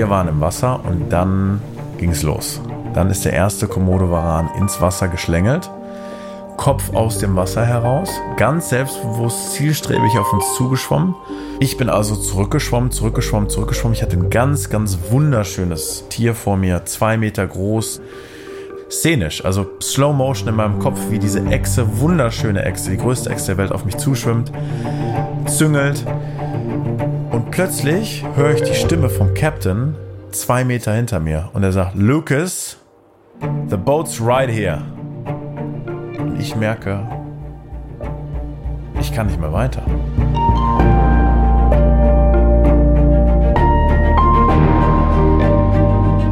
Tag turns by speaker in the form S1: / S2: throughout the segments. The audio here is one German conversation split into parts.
S1: wir waren im Wasser und dann ging es los. Dann ist der erste Komodo-Varan ins Wasser geschlängelt, Kopf aus dem Wasser heraus, ganz selbstbewusst, zielstrebig auf uns zugeschwommen. Ich bin also zurückgeschwommen, zurückgeschwommen, zurückgeschwommen. Ich hatte ein ganz, ganz wunderschönes Tier vor mir, zwei Meter groß, szenisch, also Slow Motion in meinem Kopf, wie diese Echse, wunderschöne Echse, die größte Echse der Welt auf mich zuschwimmt, züngelt. Plötzlich höre ich die Stimme vom Captain zwei Meter hinter mir und er sagt, Lucas, the boat's right here. Und ich merke, ich kann nicht mehr weiter.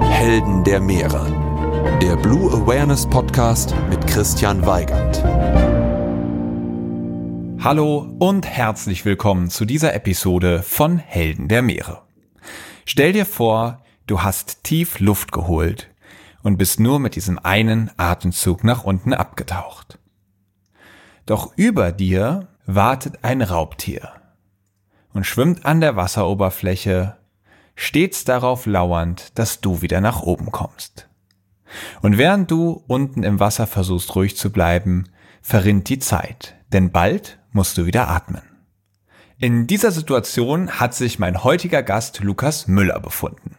S2: Helden der Meere der Blue Awareness Podcast mit Christian Weigand.
S3: Hallo und herzlich willkommen zu dieser Episode von Helden der Meere. Stell dir vor, du hast tief Luft geholt und bist nur mit diesem einen Atemzug nach unten abgetaucht. Doch über dir wartet ein Raubtier und schwimmt an der Wasseroberfläche, stets darauf lauernd, dass du wieder nach oben kommst. Und während du unten im Wasser versuchst ruhig zu bleiben, verrinnt die Zeit, denn bald musst du wieder atmen. In dieser Situation hat sich mein heutiger Gast Lukas Müller befunden.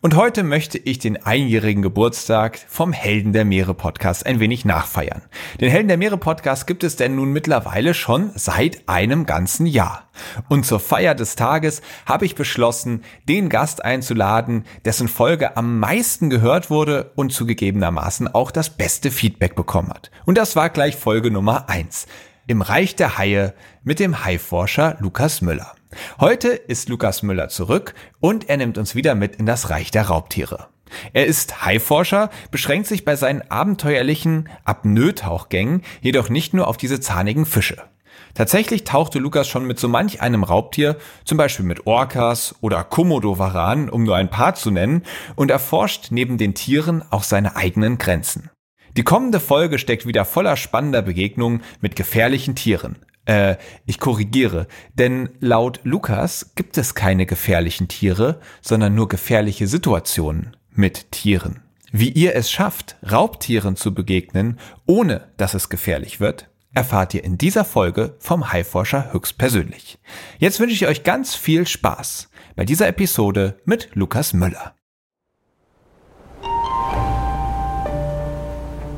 S3: Und heute möchte ich den einjährigen Geburtstag vom Helden der Meere Podcast ein wenig nachfeiern. Den Helden der Meere Podcast gibt es denn nun mittlerweile schon seit einem ganzen Jahr. Und zur Feier des Tages habe ich beschlossen, den Gast einzuladen, dessen Folge am meisten gehört wurde und zugegebenermaßen auch das beste Feedback bekommen hat. Und das war gleich Folge Nummer eins Im Reich der Haie mit dem Haiforscher Lukas Müller. Heute ist Lukas Müller zurück und er nimmt uns wieder mit in das Reich der Raubtiere. Er ist Haiforscher, beschränkt sich bei seinen abenteuerlichen Apnoe-Tauchgängen jedoch nicht nur auf diese zahnigen Fische. Tatsächlich tauchte Lukas schon mit so manch einem Raubtier, zum Beispiel mit Orcas oder Komodowaran, um nur ein paar zu nennen, und erforscht neben den Tieren auch seine eigenen Grenzen. Die kommende Folge steckt wieder voller spannender Begegnungen mit gefährlichen Tieren. Äh, ich korrigiere, denn laut Lukas gibt es keine gefährlichen Tiere, sondern nur gefährliche Situationen mit Tieren. Wie ihr es schafft, Raubtieren zu begegnen, ohne dass es gefährlich wird, erfahrt ihr in dieser Folge vom Haiforscher höchstpersönlich. Jetzt wünsche ich euch ganz viel Spaß bei dieser Episode mit Lukas Müller.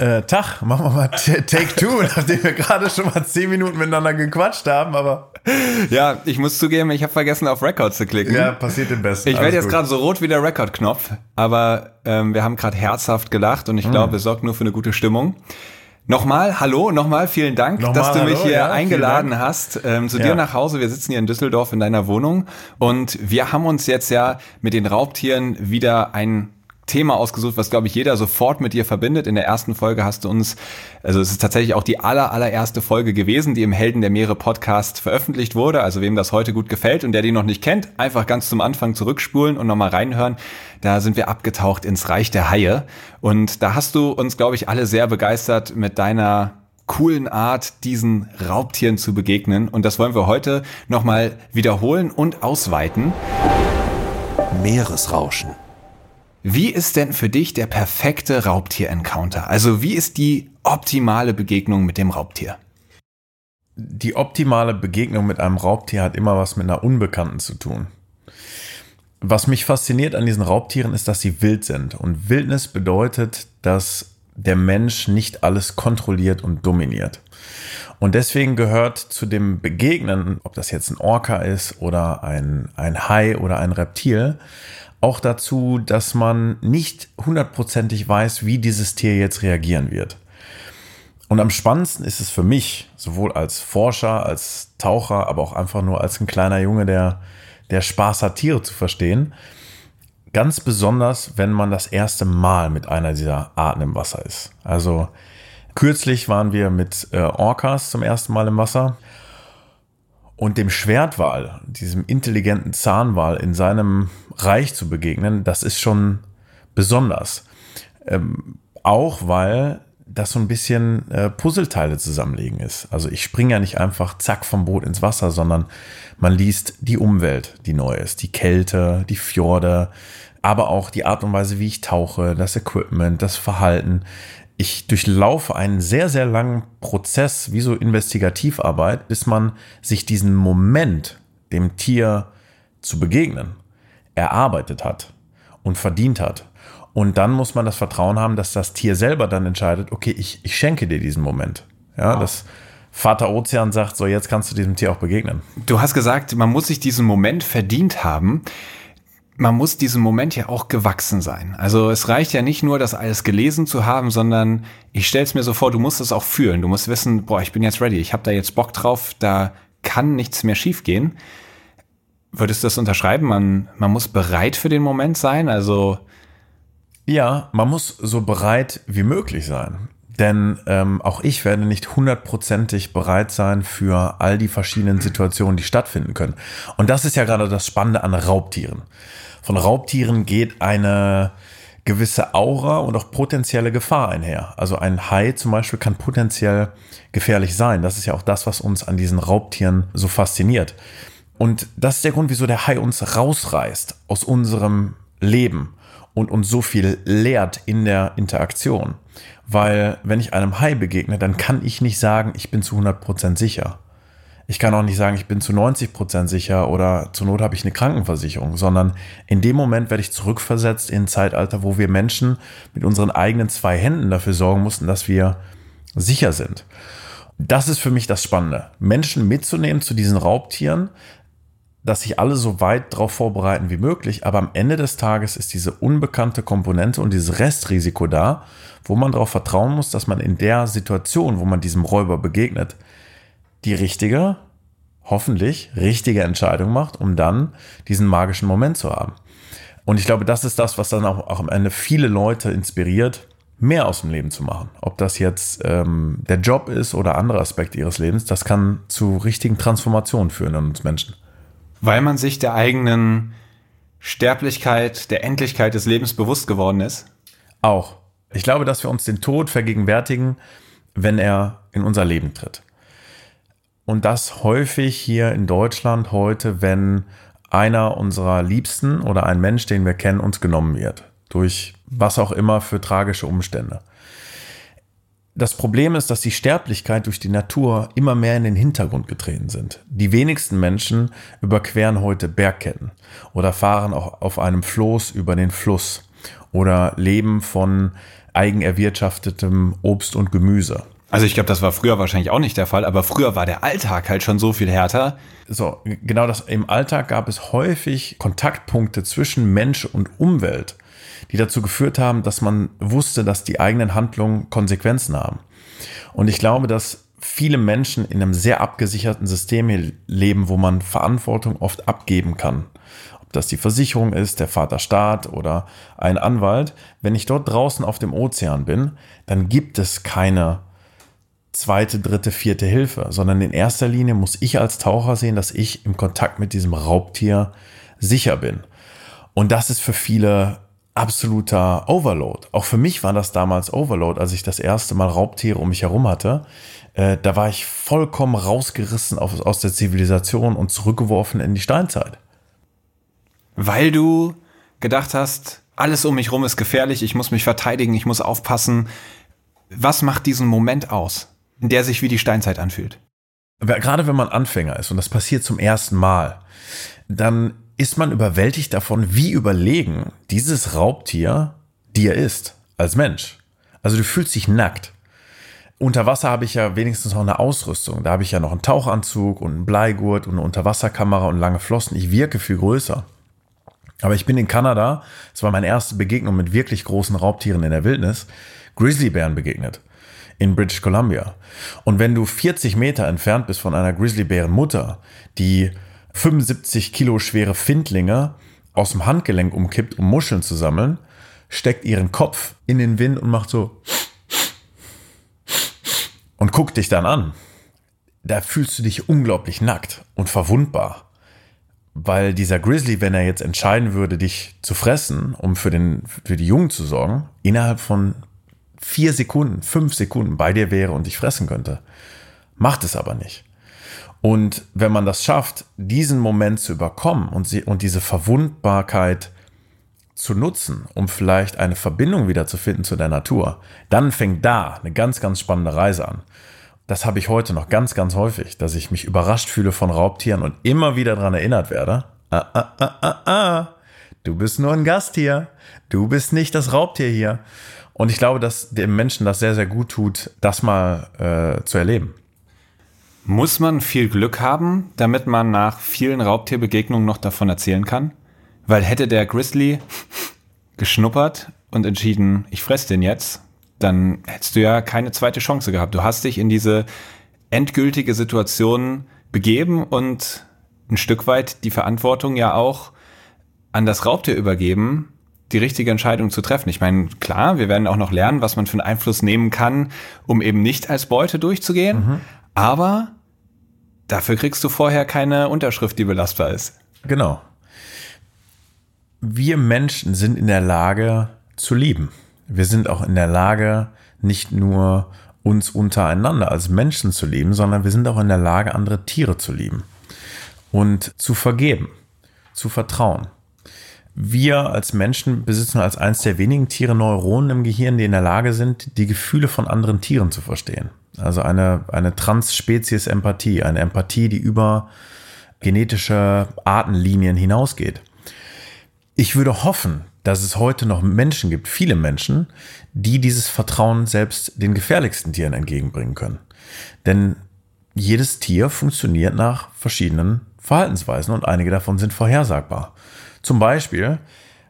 S1: Äh, Tag, machen wir mal Take Two, nachdem wir gerade schon mal zehn Minuten miteinander gequatscht haben, aber.
S3: Ja, ich muss zugeben, ich habe vergessen, auf Record zu klicken.
S1: Ja, passiert im Besten.
S3: Ich werde jetzt gerade so rot wie der Record-Knopf, aber ähm, wir haben gerade herzhaft gelacht und ich mhm. glaube, es sorgt nur für eine gute Stimmung. Nochmal, hallo, nochmal vielen Dank, nochmal, dass du mich hallo, hier ja, eingeladen hast ähm, zu ja. dir nach Hause. Wir sitzen hier in Düsseldorf in deiner Wohnung und wir haben uns jetzt ja mit den Raubtieren wieder ein Thema ausgesucht, was glaube ich jeder sofort mit dir verbindet. In der ersten Folge hast du uns, also es ist tatsächlich auch die aller, allererste Folge gewesen, die im Helden der Meere Podcast veröffentlicht wurde. Also wem das heute gut gefällt und der die noch nicht kennt, einfach ganz zum Anfang zurückspulen und nochmal reinhören. Da sind wir abgetaucht ins Reich der Haie. Und da hast du uns, glaube ich, alle sehr begeistert mit deiner coolen Art, diesen Raubtieren zu begegnen. Und das wollen wir heute nochmal wiederholen und ausweiten.
S2: Meeresrauschen.
S3: Wie ist denn für dich der perfekte Raubtier-Encounter? Also wie ist die optimale Begegnung mit dem Raubtier?
S1: Die optimale Begegnung mit einem Raubtier hat immer was mit einer Unbekannten zu tun. Was mich fasziniert an diesen Raubtieren ist, dass sie wild sind. Und Wildnis bedeutet, dass der Mensch nicht alles kontrolliert und dominiert. Und deswegen gehört zu dem Begegnen, ob das jetzt ein Orca ist oder ein, ein Hai oder ein Reptil, auch dazu, dass man nicht hundertprozentig weiß, wie dieses Tier jetzt reagieren wird. Und am spannendsten ist es für mich, sowohl als Forscher, als Taucher, aber auch einfach nur als ein kleiner Junge, der, der Spaß hat, Tiere zu verstehen, Ganz besonders, wenn man das erste Mal mit einer dieser Arten im Wasser ist. Also kürzlich waren wir mit äh, Orcas zum ersten Mal im Wasser und dem Schwertwal, diesem intelligenten Zahnwal in seinem Reich zu begegnen, das ist schon besonders. Ähm, auch weil das so ein bisschen äh, Puzzleteile zusammenlegen ist. Also ich springe ja nicht einfach zack vom Boot ins Wasser, sondern man liest die Umwelt, die neu ist, die Kälte, die Fjorde, aber auch die Art und Weise, wie ich tauche, das Equipment, das Verhalten. Ich durchlaufe einen sehr, sehr langen Prozess, wie so Investigativarbeit, bis man sich diesen Moment, dem Tier zu begegnen, erarbeitet hat und verdient hat. Und dann muss man das Vertrauen haben, dass das Tier selber dann entscheidet, okay, ich, ich schenke dir diesen Moment. Ja, wow. das Vater Ozean sagt, so jetzt kannst du diesem Tier auch begegnen.
S3: Du hast gesagt, man muss sich diesen Moment verdient haben. Man muss diesem Moment ja auch gewachsen sein. Also es reicht ja nicht nur, das alles gelesen zu haben, sondern ich stelle es mir so vor, du musst es auch fühlen. Du musst wissen, boah, ich bin jetzt ready, ich habe da jetzt Bock drauf, da kann nichts mehr schiefgehen. Würdest du das unterschreiben? Man, man muss bereit für den Moment sein? Also
S1: ja, man muss so bereit wie möglich sein. Denn ähm, auch ich werde nicht hundertprozentig bereit sein für all die verschiedenen Situationen, die stattfinden können. Und das ist ja gerade das Spannende an Raubtieren. Von Raubtieren geht eine gewisse Aura und auch potenzielle Gefahr einher. Also ein Hai zum Beispiel kann potenziell gefährlich sein. Das ist ja auch das, was uns an diesen Raubtieren so fasziniert. Und das ist der Grund, wieso der Hai uns rausreißt aus unserem Leben und uns so viel lehrt in der Interaktion. Weil wenn ich einem Hai begegne, dann kann ich nicht sagen, ich bin zu 100% sicher. Ich kann auch nicht sagen, ich bin zu 90% sicher oder zur Not habe ich eine Krankenversicherung, sondern in dem Moment werde ich zurückversetzt in ein Zeitalter, wo wir Menschen mit unseren eigenen zwei Händen dafür sorgen mussten, dass wir sicher sind. Das ist für mich das Spannende. Menschen mitzunehmen zu diesen Raubtieren, dass sich alle so weit darauf vorbereiten wie möglich, aber am Ende des Tages ist diese unbekannte Komponente und dieses Restrisiko da, wo man darauf vertrauen muss, dass man in der Situation, wo man diesem Räuber begegnet, die richtige, hoffentlich richtige Entscheidung macht, um dann diesen magischen Moment zu haben. Und ich glaube, das ist das, was dann auch, auch am Ende viele Leute inspiriert, mehr aus dem Leben zu machen. Ob das jetzt ähm, der Job ist oder andere Aspekte ihres Lebens, das kann zu richtigen Transformationen führen in uns Menschen.
S3: Weil man sich der eigenen Sterblichkeit, der Endlichkeit des Lebens bewusst geworden ist?
S1: Auch. Ich glaube, dass wir uns den Tod vergegenwärtigen, wenn er in unser Leben tritt. Und das häufig hier in Deutschland heute, wenn einer unserer Liebsten oder ein Mensch, den wir kennen, uns genommen wird. Durch was auch immer für tragische Umstände. Das Problem ist, dass die Sterblichkeit durch die Natur immer mehr in den Hintergrund getreten sind. Die wenigsten Menschen überqueren heute Bergketten oder fahren auch auf einem Floß über den Fluss oder leben von eigenerwirtschaftetem Obst und Gemüse.
S3: Also ich glaube, das war früher wahrscheinlich auch nicht der Fall, aber früher war der Alltag halt schon so viel härter.
S1: So, genau das. Im Alltag gab es häufig Kontaktpunkte zwischen Mensch und Umwelt, die dazu geführt haben, dass man wusste, dass die eigenen Handlungen Konsequenzen haben. Und ich glaube, dass viele Menschen in einem sehr abgesicherten System leben, wo man Verantwortung oft abgeben kann. Ob das die Versicherung ist, der Vaterstaat oder ein Anwalt, wenn ich dort draußen auf dem Ozean bin, dann gibt es keine zweite, dritte, vierte Hilfe, sondern in erster Linie muss ich als Taucher sehen, dass ich im Kontakt mit diesem Raubtier sicher bin. Und das ist für viele absoluter Overload. Auch für mich war das damals Overload, als ich das erste Mal Raubtiere um mich herum hatte. Äh, da war ich vollkommen rausgerissen aus, aus der Zivilisation und zurückgeworfen in die Steinzeit.
S3: Weil du gedacht hast, alles um mich herum ist gefährlich, ich muss mich verteidigen, ich muss aufpassen. Was macht diesen Moment aus, der sich wie die Steinzeit anfühlt?
S1: Gerade wenn man Anfänger ist und das passiert zum ersten Mal, dann ist man überwältigt davon, wie überlegen dieses Raubtier dir ist als Mensch. Also du fühlst dich nackt. Unter Wasser habe ich ja wenigstens noch eine Ausrüstung. Da habe ich ja noch einen Tauchanzug und einen Bleigurt und eine Unterwasserkamera und lange Flossen. Ich wirke viel größer. Aber ich bin in Kanada, es war meine erste Begegnung mit wirklich großen Raubtieren in der Wildnis, Grizzlybären begegnet. In British Columbia. Und wenn du 40 Meter entfernt bist von einer Grizzlybärenmutter, die 75 Kilo schwere Findlinge aus dem Handgelenk umkippt, um Muscheln zu sammeln, steckt ihren Kopf in den Wind und macht so und guckt dich dann an. Da fühlst du dich unglaublich nackt und verwundbar. Weil dieser Grizzly, wenn er jetzt entscheiden würde, dich zu fressen, um für, den, für die Jungen zu sorgen, innerhalb von vier Sekunden, fünf Sekunden bei dir wäre und dich fressen könnte. Macht es aber nicht. Und wenn man das schafft, diesen Moment zu überkommen und, sie, und diese Verwundbarkeit zu nutzen, um vielleicht eine Verbindung wieder zu finden zu der Natur, dann fängt da eine ganz, ganz spannende Reise an. Das habe ich heute noch ganz, ganz häufig, dass ich mich überrascht fühle von Raubtieren und immer wieder daran erinnert werde. Ah, ah, ah, ah, ah, du bist nur ein Gast hier. Du bist nicht das Raubtier hier. Und ich glaube, dass dem Menschen das sehr, sehr gut tut, das mal äh, zu erleben.
S3: Muss man viel Glück haben, damit man nach vielen Raubtierbegegnungen noch davon erzählen kann? Weil hätte der Grizzly geschnuppert und entschieden, ich fress den jetzt, dann hättest du ja keine zweite Chance gehabt. Du hast dich in diese endgültige Situation begeben und ein Stück weit die Verantwortung ja auch an das Raubtier übergeben, die richtige Entscheidung zu treffen. Ich meine, klar, wir werden auch noch lernen, was man für einen Einfluss nehmen kann, um eben nicht als Beute durchzugehen. Mhm. Aber Dafür kriegst du vorher keine Unterschrift, die belastbar ist.
S1: Genau. Wir Menschen sind in der Lage zu lieben. Wir sind auch in der Lage, nicht nur uns untereinander als Menschen zu lieben, sondern wir sind auch in der Lage, andere Tiere zu lieben und zu vergeben, zu vertrauen. Wir als Menschen besitzen als eines der wenigen Tiere Neuronen im Gehirn, die in der Lage sind, die Gefühle von anderen Tieren zu verstehen. Also eine, eine Transspezies-Empathie, eine Empathie, die über genetische Artenlinien hinausgeht. Ich würde hoffen, dass es heute noch Menschen gibt, viele Menschen, die dieses Vertrauen selbst den gefährlichsten Tieren entgegenbringen können. Denn jedes Tier funktioniert nach verschiedenen Verhaltensweisen und einige davon sind vorhersagbar. Zum Beispiel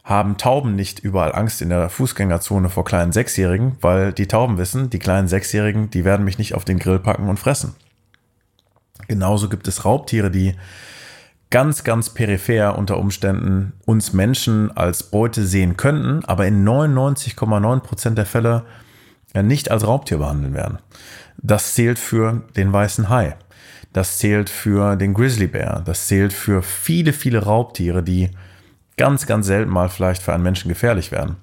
S1: haben Tauben nicht überall Angst in der Fußgängerzone vor kleinen Sechsjährigen, weil die Tauben wissen, die kleinen Sechsjährigen, die werden mich nicht auf den Grill packen und fressen. Genauso gibt es Raubtiere, die ganz, ganz peripher unter Umständen uns Menschen als Beute sehen könnten, aber in 99,9 Prozent der Fälle nicht als Raubtier behandeln werden. Das zählt für den weißen Hai. Das zählt für den Grizzlybär. Das zählt für viele, viele Raubtiere, die ganz, ganz selten mal vielleicht für einen Menschen gefährlich werden.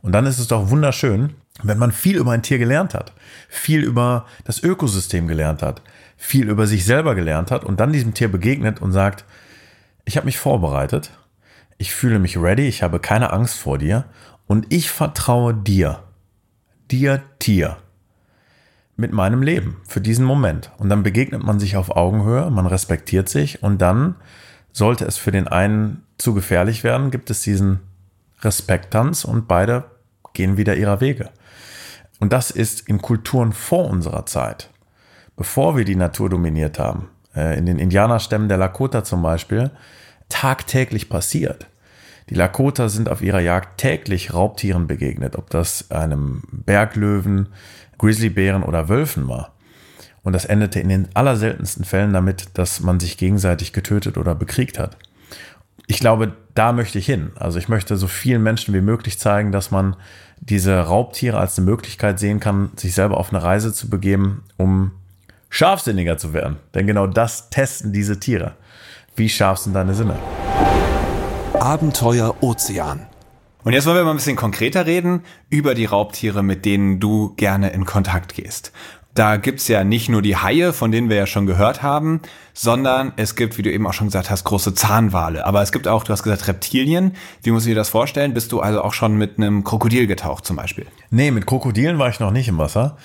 S1: Und dann ist es doch wunderschön, wenn man viel über ein Tier gelernt hat, viel über das Ökosystem gelernt hat, viel über sich selber gelernt hat und dann diesem Tier begegnet und sagt, ich habe mich vorbereitet, ich fühle mich ready, ich habe keine Angst vor dir und ich vertraue dir, dir Tier, mit meinem Leben für diesen Moment. Und dann begegnet man sich auf Augenhöhe, man respektiert sich und dann sollte es für den einen zu gefährlich werden, gibt es diesen Respektanz und beide gehen wieder ihrer Wege. Und das ist in Kulturen vor unserer Zeit, bevor wir die Natur dominiert haben, äh, in den Indianerstämmen der Lakota zum Beispiel, tagtäglich passiert. Die Lakota sind auf ihrer Jagd täglich Raubtieren begegnet, ob das einem Berglöwen, Grizzlybären oder Wölfen war. Und das endete in den allerseltensten Fällen damit, dass man sich gegenseitig getötet oder bekriegt hat. Ich glaube, da möchte ich hin. Also ich möchte so vielen Menschen wie möglich zeigen, dass man diese Raubtiere als eine Möglichkeit sehen kann, sich selber auf eine Reise zu begeben, um scharfsinniger zu werden. Denn genau das testen diese Tiere. Wie scharf sind deine Sinne?
S2: Abenteuer Ozean.
S3: Und jetzt wollen wir mal ein bisschen konkreter reden über die Raubtiere, mit denen du gerne in Kontakt gehst. Da gibt's ja nicht nur die Haie, von denen wir ja schon gehört haben, sondern es gibt, wie du eben auch schon gesagt hast, große Zahnwale. Aber es gibt auch, du hast gesagt, Reptilien. Wie muss ich dir das vorstellen? Bist du also auch schon mit einem Krokodil getaucht zum Beispiel?
S1: Nee, mit Krokodilen war ich noch nicht im Wasser.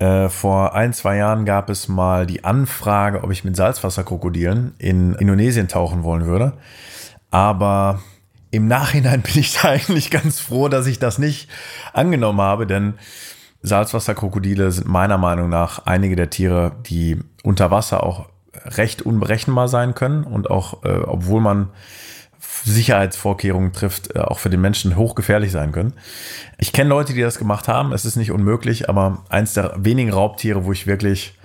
S1: Äh, vor ein, zwei Jahren gab es mal die Anfrage, ob ich mit Salzwasserkrokodilen in Indonesien tauchen wollen würde. Aber im Nachhinein bin ich da eigentlich ganz froh, dass ich das nicht angenommen habe, denn Salzwasserkrokodile sind meiner Meinung nach einige der Tiere, die unter Wasser auch recht unberechenbar sein können und auch, äh, obwohl man Sicherheitsvorkehrungen trifft, äh, auch für den Menschen hochgefährlich sein können. Ich kenne Leute, die das gemacht haben. Es ist nicht unmöglich, aber eins der wenigen Raubtiere, wo ich wirklich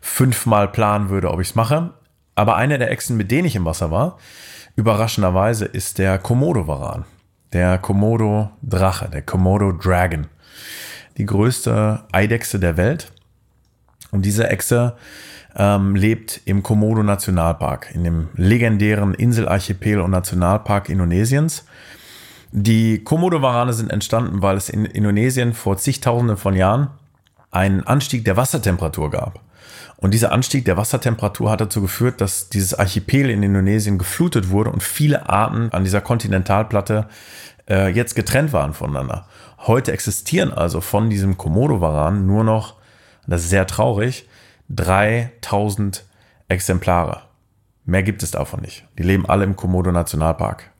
S1: fünfmal planen würde, ob ich es mache. Aber eine der Echsen, mit denen ich im Wasser war, überraschenderweise, ist der Komodo-Varan. Der Komodo-Drache, der Komodo-Dragon die größte Eidechse der Welt. Und diese Echse ähm, lebt im Komodo Nationalpark, in dem legendären Inselarchipel und Nationalpark Indonesiens. Die Komodo-Warane sind entstanden, weil es in Indonesien vor zigtausenden von Jahren einen Anstieg der Wassertemperatur gab. Und dieser Anstieg der Wassertemperatur hat dazu geführt, dass dieses Archipel in Indonesien geflutet wurde und viele Arten an dieser Kontinentalplatte äh, jetzt getrennt waren voneinander. Heute existieren also von diesem Komodo-Varan nur noch, das ist sehr traurig, 3000 Exemplare. Mehr gibt es davon nicht. Die leben alle im Komodo Nationalpark.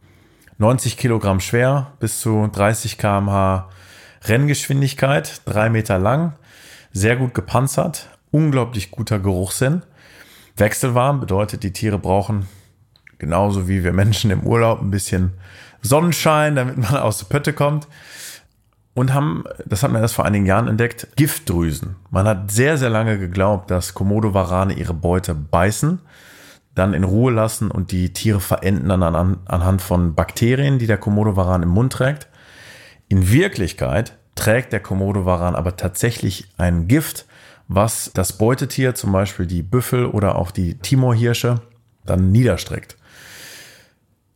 S1: 90 Kilogramm schwer, bis zu 30 kmh Renngeschwindigkeit, drei Meter lang, sehr gut gepanzert, unglaublich guter Geruchssinn. Wechselwarm bedeutet, die Tiere brauchen genauso wie wir Menschen im Urlaub ein bisschen Sonnenschein, damit man aus der Pötte kommt. Und haben, das hat man erst vor einigen Jahren entdeckt, Giftdrüsen. Man hat sehr, sehr lange geglaubt, dass Komodo-Warane ihre Beute beißen, dann in Ruhe lassen und die Tiere verenden dann an, anhand von Bakterien, die der Komodo-Varan im Mund trägt. In Wirklichkeit trägt der Komodo-Varan aber tatsächlich ein Gift, was das Beutetier, zum Beispiel die Büffel oder auch die Timorhirsche, dann niederstreckt.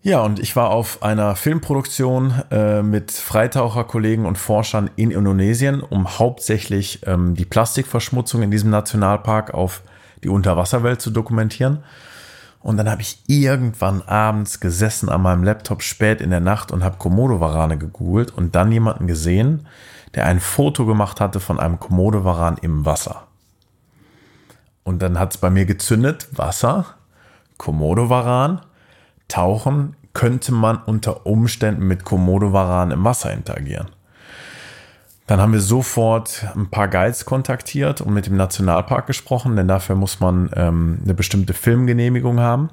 S1: Ja, und ich war auf einer Filmproduktion äh, mit Freitaucherkollegen und Forschern in Indonesien, um hauptsächlich ähm, die Plastikverschmutzung in diesem Nationalpark auf die Unterwasserwelt zu dokumentieren. Und dann habe ich irgendwann abends gesessen an meinem Laptop spät in der Nacht und habe Komodo-Warane gegoogelt und dann jemanden gesehen, der ein Foto gemacht hatte von einem Komodo-Varan im Wasser. Und dann hat es bei mir gezündet, Wasser, Komodo-Varan, Tauchen könnte man unter Umständen mit Komodo-Varan im Wasser interagieren. Dann haben wir sofort ein paar Guides kontaktiert und mit dem Nationalpark gesprochen, denn dafür muss man ähm, eine bestimmte Filmgenehmigung haben.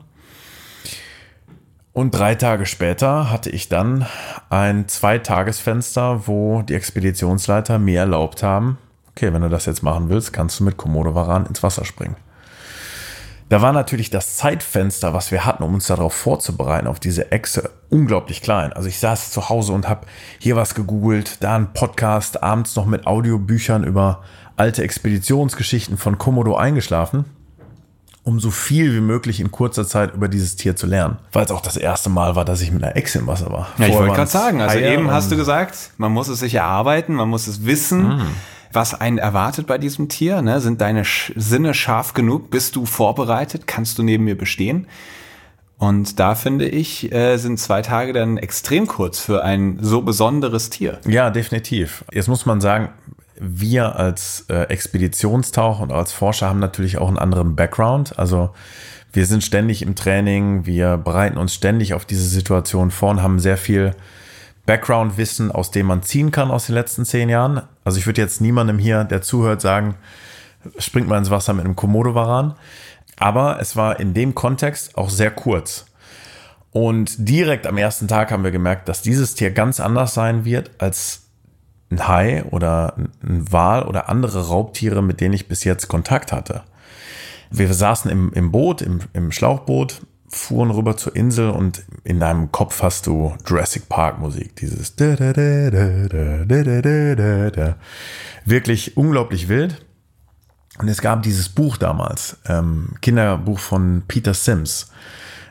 S1: Und drei Tage später hatte ich dann ein Zweitagesfenster, wo die Expeditionsleiter mir erlaubt haben, okay, wenn du das jetzt machen willst, kannst du mit Komodo-Varan ins Wasser springen. Da war natürlich das Zeitfenster, was wir hatten, um uns darauf vorzubereiten, auf diese Echse, unglaublich klein. Also ich saß zu Hause und habe hier was gegoogelt, da ein Podcast, abends noch mit Audiobüchern über alte Expeditionsgeschichten von Komodo eingeschlafen, um so viel wie möglich in kurzer Zeit über dieses Tier zu lernen. Weil es auch das erste Mal war, dass ich mit einer Echse im Wasser war.
S3: Ja, ich wollte gerade sagen, also eben hast du gesagt, man muss es sich erarbeiten, man muss es wissen. Mm was einen erwartet bei diesem Tier? Ne? Sind deine Sch Sinne scharf genug? Bist du vorbereitet? Kannst du neben mir bestehen? Und da finde ich, äh, sind zwei Tage dann extrem kurz für ein so besonderes Tier.
S1: Ja, definitiv. Jetzt muss man sagen, wir als äh, Expeditionstaucher und als Forscher haben natürlich auch einen anderen Background. Also wir sind ständig im Training, wir bereiten uns ständig auf diese Situation vor und haben sehr viel Background-Wissen, aus dem man ziehen kann aus den letzten zehn Jahren. Also ich würde jetzt niemandem hier, der zuhört, sagen, springt mal ins Wasser mit einem Komodo-Varan. Aber es war in dem Kontext auch sehr kurz. Und direkt am ersten Tag haben wir gemerkt, dass dieses Tier ganz anders sein wird als ein Hai oder ein Wal oder andere Raubtiere, mit denen ich bis jetzt Kontakt hatte. Wir saßen im, im Boot, im, im Schlauchboot fuhren rüber zur Insel und in deinem Kopf hast du Jurassic Park Musik, dieses wirklich unglaublich wild. Und es gab dieses Buch damals, ähm, Kinderbuch von Peter Sims,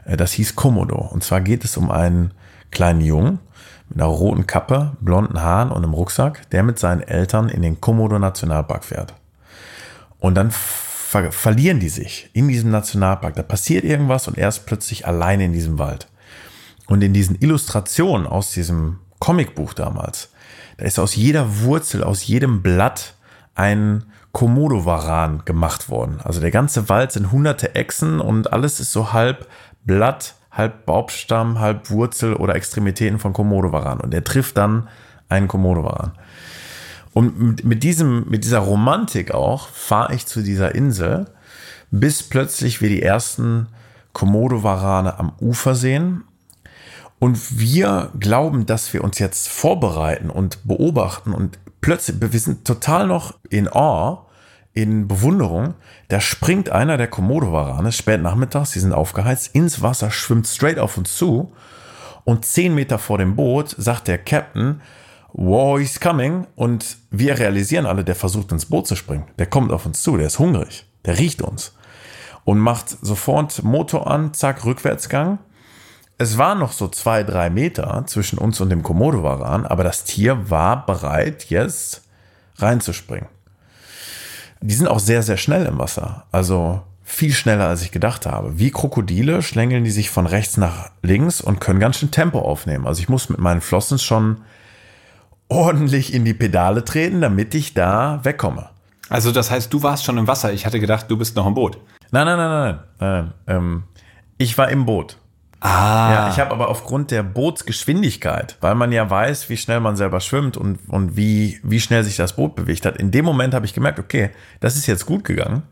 S1: äh, das hieß Komodo. Und zwar geht es um einen kleinen Jungen mit einer roten Kappe, blonden Haaren und einem Rucksack, der mit seinen Eltern in den Komodo Nationalpark fährt. Und dann ver verlieren die sich in diesem Nationalpark. Da passiert irgendwas und er ist plötzlich alleine in diesem Wald. Und in diesen Illustrationen aus diesem Comicbuch damals, da ist aus jeder Wurzel, aus jedem Blatt ein Komodo-Varan gemacht worden. Also der ganze Wald sind hunderte Echsen und alles ist so halb Blatt, halb Baumstamm, halb Wurzel oder Extremitäten von Komodo-Varan. Und er trifft dann einen Komodo-Varan. Und mit, diesem, mit dieser Romantik auch fahre ich zu dieser Insel, bis plötzlich wir die ersten Komodo-Varane am Ufer sehen. Und wir glauben, dass wir uns jetzt vorbereiten und beobachten und plötzlich, wir sind total noch in Awe, in Bewunderung. Da springt einer der Komodo-Varane spät nachmittags, die sind aufgeheizt, ins Wasser, schwimmt straight auf uns zu. Und zehn Meter vor dem Boot sagt der Captain, wow, he's coming. Und wir realisieren alle, der versucht ins Boot zu springen. Der kommt auf uns zu, der ist hungrig, der riecht uns. Und macht sofort Motor an, zack, Rückwärtsgang. Es waren noch so zwei, drei Meter zwischen uns und dem Komodo-Varan, aber das Tier war bereit, jetzt reinzuspringen. Die sind auch sehr, sehr schnell im Wasser. Also viel schneller, als ich gedacht habe. Wie Krokodile schlängeln die sich von rechts nach links und können ganz schön Tempo aufnehmen. Also ich muss mit meinen Flossen schon ordentlich in die Pedale treten, damit ich da wegkomme.
S3: Also das heißt, du warst schon im Wasser. Ich hatte gedacht, du bist noch im Boot.
S1: Nein, nein, nein, nein. nein. Ähm, ich war im Boot.
S3: Ah.
S1: Ja, ich habe aber aufgrund der Bootsgeschwindigkeit, weil man ja weiß, wie schnell man selber schwimmt und, und wie, wie schnell sich das Boot bewegt hat, in dem Moment habe ich gemerkt, okay, das ist jetzt gut gegangen.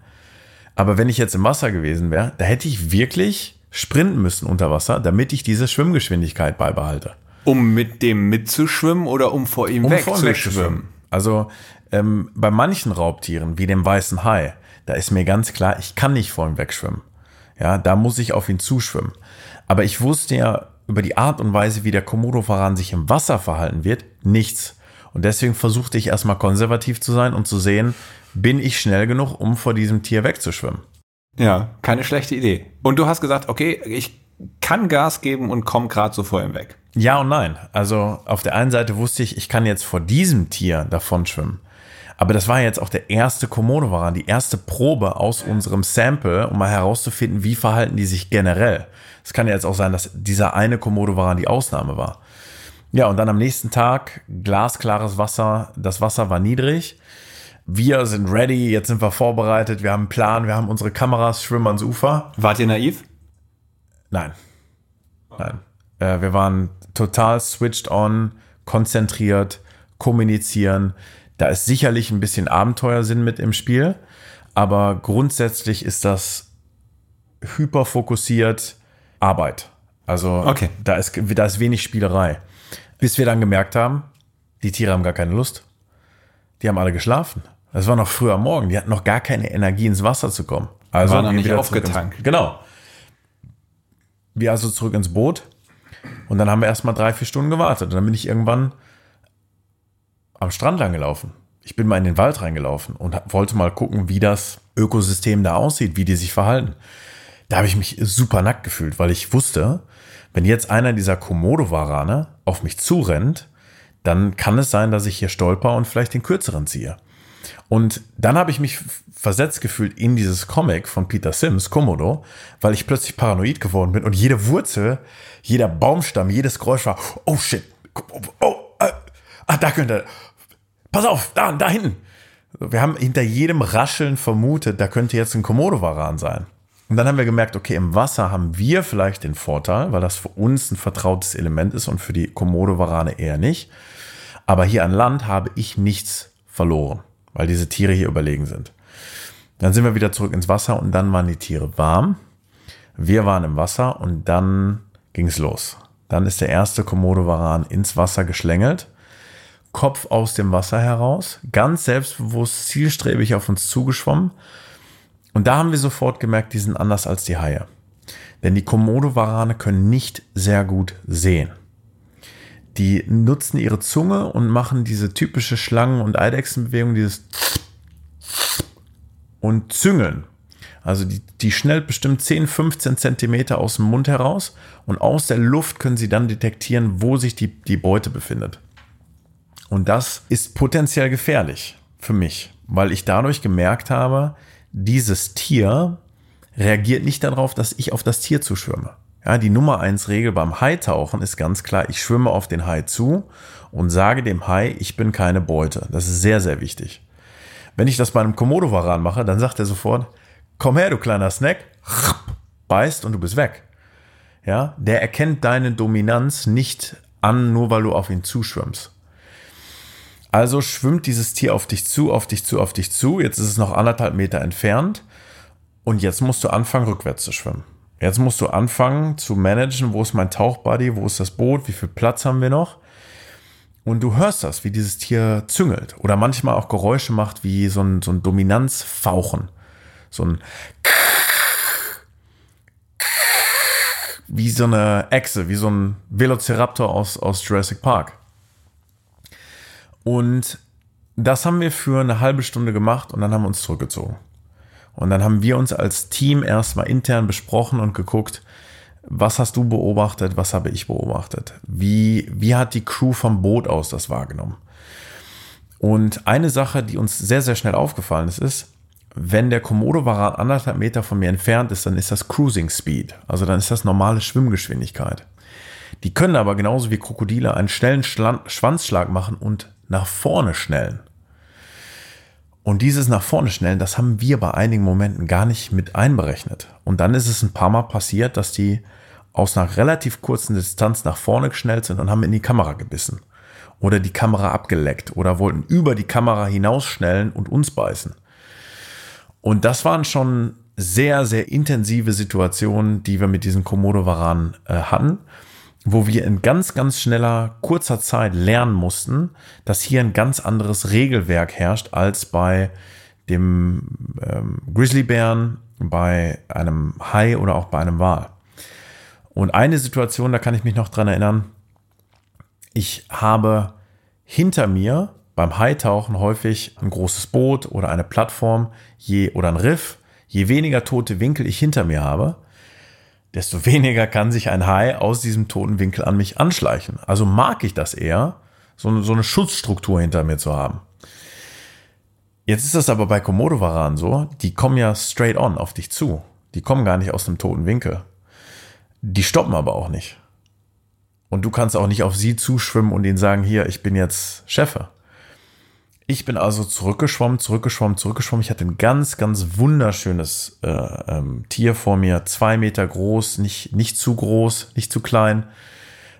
S1: Aber wenn ich jetzt im Wasser gewesen wäre, da hätte ich wirklich sprinten müssen unter Wasser, damit ich diese Schwimmgeschwindigkeit beibehalte.
S3: Um mit dem mitzuschwimmen oder um vor ihm um wegzuschwimmen?
S1: Also ähm, bei manchen Raubtieren, wie dem weißen Hai, da ist mir ganz klar, ich kann nicht vor ihm wegschwimmen. Ja, da muss ich auf ihn zuschwimmen. Aber ich wusste ja über die Art und Weise, wie der Komodo-Varan sich im Wasser verhalten wird, nichts. Und deswegen versuchte ich erstmal konservativ zu sein und zu sehen, bin ich schnell genug, um vor diesem Tier wegzuschwimmen.
S3: Ja, keine schlechte Idee. Und du hast gesagt, okay, ich kann Gas geben und komme gerade so vor ihm weg.
S1: Ja und nein. Also auf der einen Seite wusste ich, ich kann jetzt vor diesem Tier davon schwimmen. Aber das war jetzt auch der erste Komodo-Varan, die erste Probe aus unserem Sample, um mal herauszufinden, wie verhalten die sich generell. Es kann ja jetzt auch sein, dass dieser eine Komodo-Varan die Ausnahme war. Ja, und dann am nächsten Tag glasklares Wasser. Das Wasser war niedrig. Wir sind ready, jetzt sind wir vorbereitet, wir haben einen Plan, wir haben unsere Kameras, schwimmen ans Ufer.
S3: Wart ihr naiv?
S1: Nein. Nein. Äh, wir waren total switched on, konzentriert, kommunizieren. Da ist sicherlich ein bisschen Abenteuersinn mit im Spiel, aber grundsätzlich ist das hyperfokussiert Arbeit. Also
S3: okay.
S1: da, ist, da ist wenig Spielerei. Bis wir dann gemerkt haben, die Tiere haben gar keine Lust. Die haben alle geschlafen. Es war noch früh am Morgen. Die hatten noch gar keine Energie ins Wasser zu kommen.
S3: Also waren noch nicht aufgetankt.
S1: Genau. Wir also zurück ins Boot. Und dann haben wir erstmal drei, vier Stunden gewartet. Und dann bin ich irgendwann am Strand lang gelaufen. Ich bin mal in den Wald reingelaufen und wollte mal gucken, wie das Ökosystem da aussieht, wie die sich verhalten. Da habe ich mich super nackt gefühlt, weil ich wusste, wenn jetzt einer dieser Komodo-Warane auf mich zurennt, dann kann es sein, dass ich hier stolper und vielleicht den kürzeren ziehe. Und dann habe ich mich versetzt gefühlt in dieses Comic von Peter Sims, Komodo, weil ich plötzlich paranoid geworden bin und jede Wurzel, jeder Baumstamm, jedes Geräusch war, oh shit, oh, oh äh, ah, da könnte, pass auf, da, da hinten. Wir haben hinter jedem Rascheln vermutet, da könnte jetzt ein Komodo-Varan sein. Und dann haben wir gemerkt, okay, im Wasser haben wir vielleicht den Vorteil, weil das für uns ein vertrautes Element ist und für die Komodo-Varane eher nicht. Aber hier an Land habe ich nichts verloren, weil diese Tiere hier überlegen sind. Dann sind wir wieder zurück ins Wasser und dann waren die Tiere warm. Wir waren im Wasser und dann ging es los. Dann ist der erste Komodo-Varan ins Wasser geschlängelt, Kopf aus dem Wasser heraus, ganz selbstbewusst, zielstrebig auf uns zugeschwommen und da haben wir sofort gemerkt, die sind anders als die Haie. Denn die Komodo-Warane können nicht sehr gut sehen. Die nutzen ihre Zunge und machen diese typische Schlangen- und Eidechsenbewegung, dieses und züngeln. Also die, die schnellt bestimmt 10, 15 Zentimeter aus dem Mund heraus und aus der Luft können sie dann detektieren, wo sich die, die Beute befindet. Und das ist potenziell gefährlich für mich, weil ich dadurch gemerkt habe, dieses Tier reagiert nicht darauf, dass ich auf das Tier zuschwimme. Ja, die Nummer eins Regel beim Haitauchen ist ganz klar, ich schwimme auf den Hai zu und sage dem Hai, ich bin keine Beute. Das ist sehr, sehr wichtig. Wenn ich das bei einem Komodo-Varan mache, dann sagt er sofort, komm her, du kleiner Snack, beißt und du bist weg. Ja, der erkennt deine Dominanz nicht an, nur weil du auf ihn zuschwimmst. Also schwimmt dieses Tier auf dich zu, auf dich zu, auf dich zu. Jetzt ist es noch anderthalb Meter entfernt. Und jetzt musst du anfangen, rückwärts zu schwimmen. Jetzt musst du anfangen zu managen, wo ist mein Tauchbuddy, wo ist das Boot, wie viel Platz haben wir noch. Und du hörst das, wie dieses Tier züngelt oder manchmal auch Geräusche macht wie so ein, so ein Dominanzfauchen. So ein wie so eine Echse, wie so ein Velociraptor aus, aus Jurassic Park. Und das haben wir für eine halbe Stunde gemacht und dann haben wir uns zurückgezogen. Und dann haben wir uns als Team erstmal intern besprochen und geguckt, was hast du beobachtet, was habe ich beobachtet? Wie, wie hat die Crew vom Boot aus das wahrgenommen? Und eine Sache, die uns sehr, sehr schnell aufgefallen ist, ist, wenn der Komodo-Varan anderthalb Meter von mir entfernt ist, dann ist das Cruising Speed. Also dann ist das normale Schwimmgeschwindigkeit. Die können aber genauso wie Krokodile einen schnellen Schwanzschlag machen und nach vorne schnellen. Und dieses nach vorne schnellen, das haben wir bei einigen Momenten gar nicht mit einberechnet. Und dann ist es ein paar Mal passiert, dass die aus einer relativ kurzen Distanz nach vorne geschnellt sind und haben in die Kamera gebissen. Oder die Kamera abgeleckt oder wollten über die Kamera hinausschnellen und uns beißen. Und das waren schon sehr, sehr intensive Situationen, die wir mit diesen Komodo-Varan äh, hatten wo wir in ganz, ganz schneller, kurzer Zeit lernen mussten, dass hier ein ganz anderes Regelwerk herrscht als bei dem ähm, Grizzlybären, bei einem Hai oder auch bei einem Wal. Und eine Situation, da kann ich mich noch dran erinnern, ich habe hinter mir beim Haitauchen häufig ein großes Boot oder eine Plattform je, oder ein Riff. Je weniger tote Winkel ich hinter mir habe, desto weniger kann sich ein Hai aus diesem toten Winkel an mich anschleichen. Also mag ich das eher, so eine, so eine Schutzstruktur hinter mir zu haben. Jetzt ist das aber bei Komodo-Varan so, die kommen ja straight on auf dich zu. Die kommen gar nicht aus dem toten Winkel. Die stoppen aber auch nicht. Und du kannst auch nicht auf sie zuschwimmen und ihnen sagen, hier, ich bin jetzt Chefe. Ich bin also zurückgeschwommen, zurückgeschwommen, zurückgeschwommen. Ich hatte ein ganz, ganz wunderschönes äh, ähm, Tier vor mir, zwei Meter groß, nicht, nicht zu groß, nicht zu klein.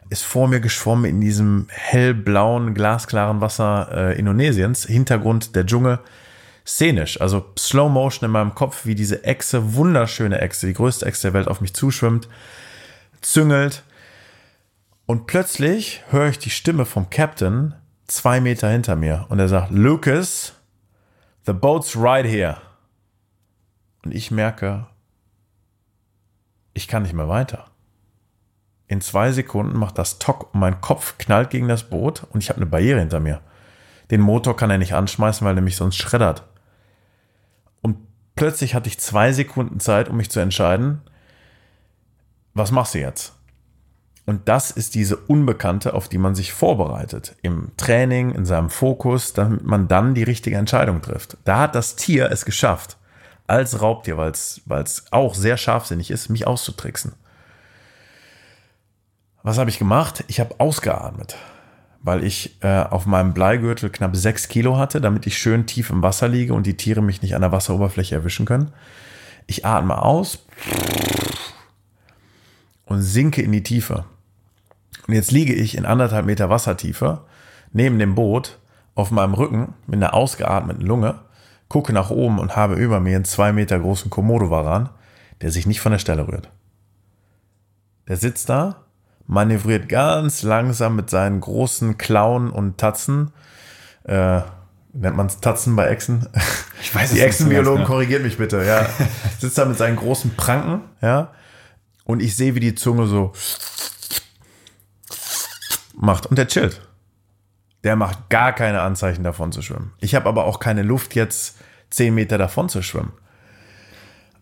S1: Ist vor mir geschwommen in diesem hellblauen, glasklaren Wasser äh, Indonesiens, Hintergrund der Dschungel. Szenisch, also Slow Motion in meinem Kopf, wie diese Echse, wunderschöne Echse, die größte Echse der Welt auf mich zuschwimmt, züngelt. Und plötzlich höre ich die Stimme vom Captain, zwei Meter hinter mir und er sagt, Lucas, the boat's right here. Und ich merke, ich kann nicht mehr weiter. In zwei Sekunden macht das Tock und mein Kopf knallt gegen das Boot und ich habe eine Barriere hinter mir. Den Motor kann er nicht anschmeißen, weil er mich sonst schreddert. Und plötzlich hatte ich zwei Sekunden Zeit, um mich zu entscheiden, was machst du jetzt? Und das ist diese Unbekannte, auf die man sich vorbereitet. Im Training, in seinem Fokus, damit man dann die richtige Entscheidung trifft. Da hat das Tier es geschafft, als Raubtier, weil es auch sehr scharfsinnig ist, mich auszutricksen. Was habe ich gemacht? Ich habe ausgeatmet, weil ich äh, auf meinem Bleigürtel knapp sechs Kilo hatte, damit ich schön tief im Wasser liege und die Tiere mich nicht an der Wasseroberfläche erwischen können. Ich atme aus und sinke in die Tiefe. Und jetzt liege ich in anderthalb Meter Wassertiefe neben dem Boot auf meinem Rücken mit einer ausgeatmeten Lunge, gucke nach oben und habe über mir einen zwei Meter großen Komodo-Varan, der sich nicht von der Stelle rührt. Der sitzt da, manövriert ganz langsam mit seinen großen Klauen und Tatzen. Äh, nennt man es Tatzen bei Echsen?
S3: Ich weiß
S1: Die Echsenbiologen
S3: ganz,
S1: korrigiert mich bitte, ja. Sitzt da mit seinen großen Pranken, ja Und ich sehe, wie die Zunge so macht. Und der chillt. Der macht gar keine Anzeichen davon zu schwimmen. Ich habe aber auch keine Luft, jetzt zehn Meter davon zu schwimmen.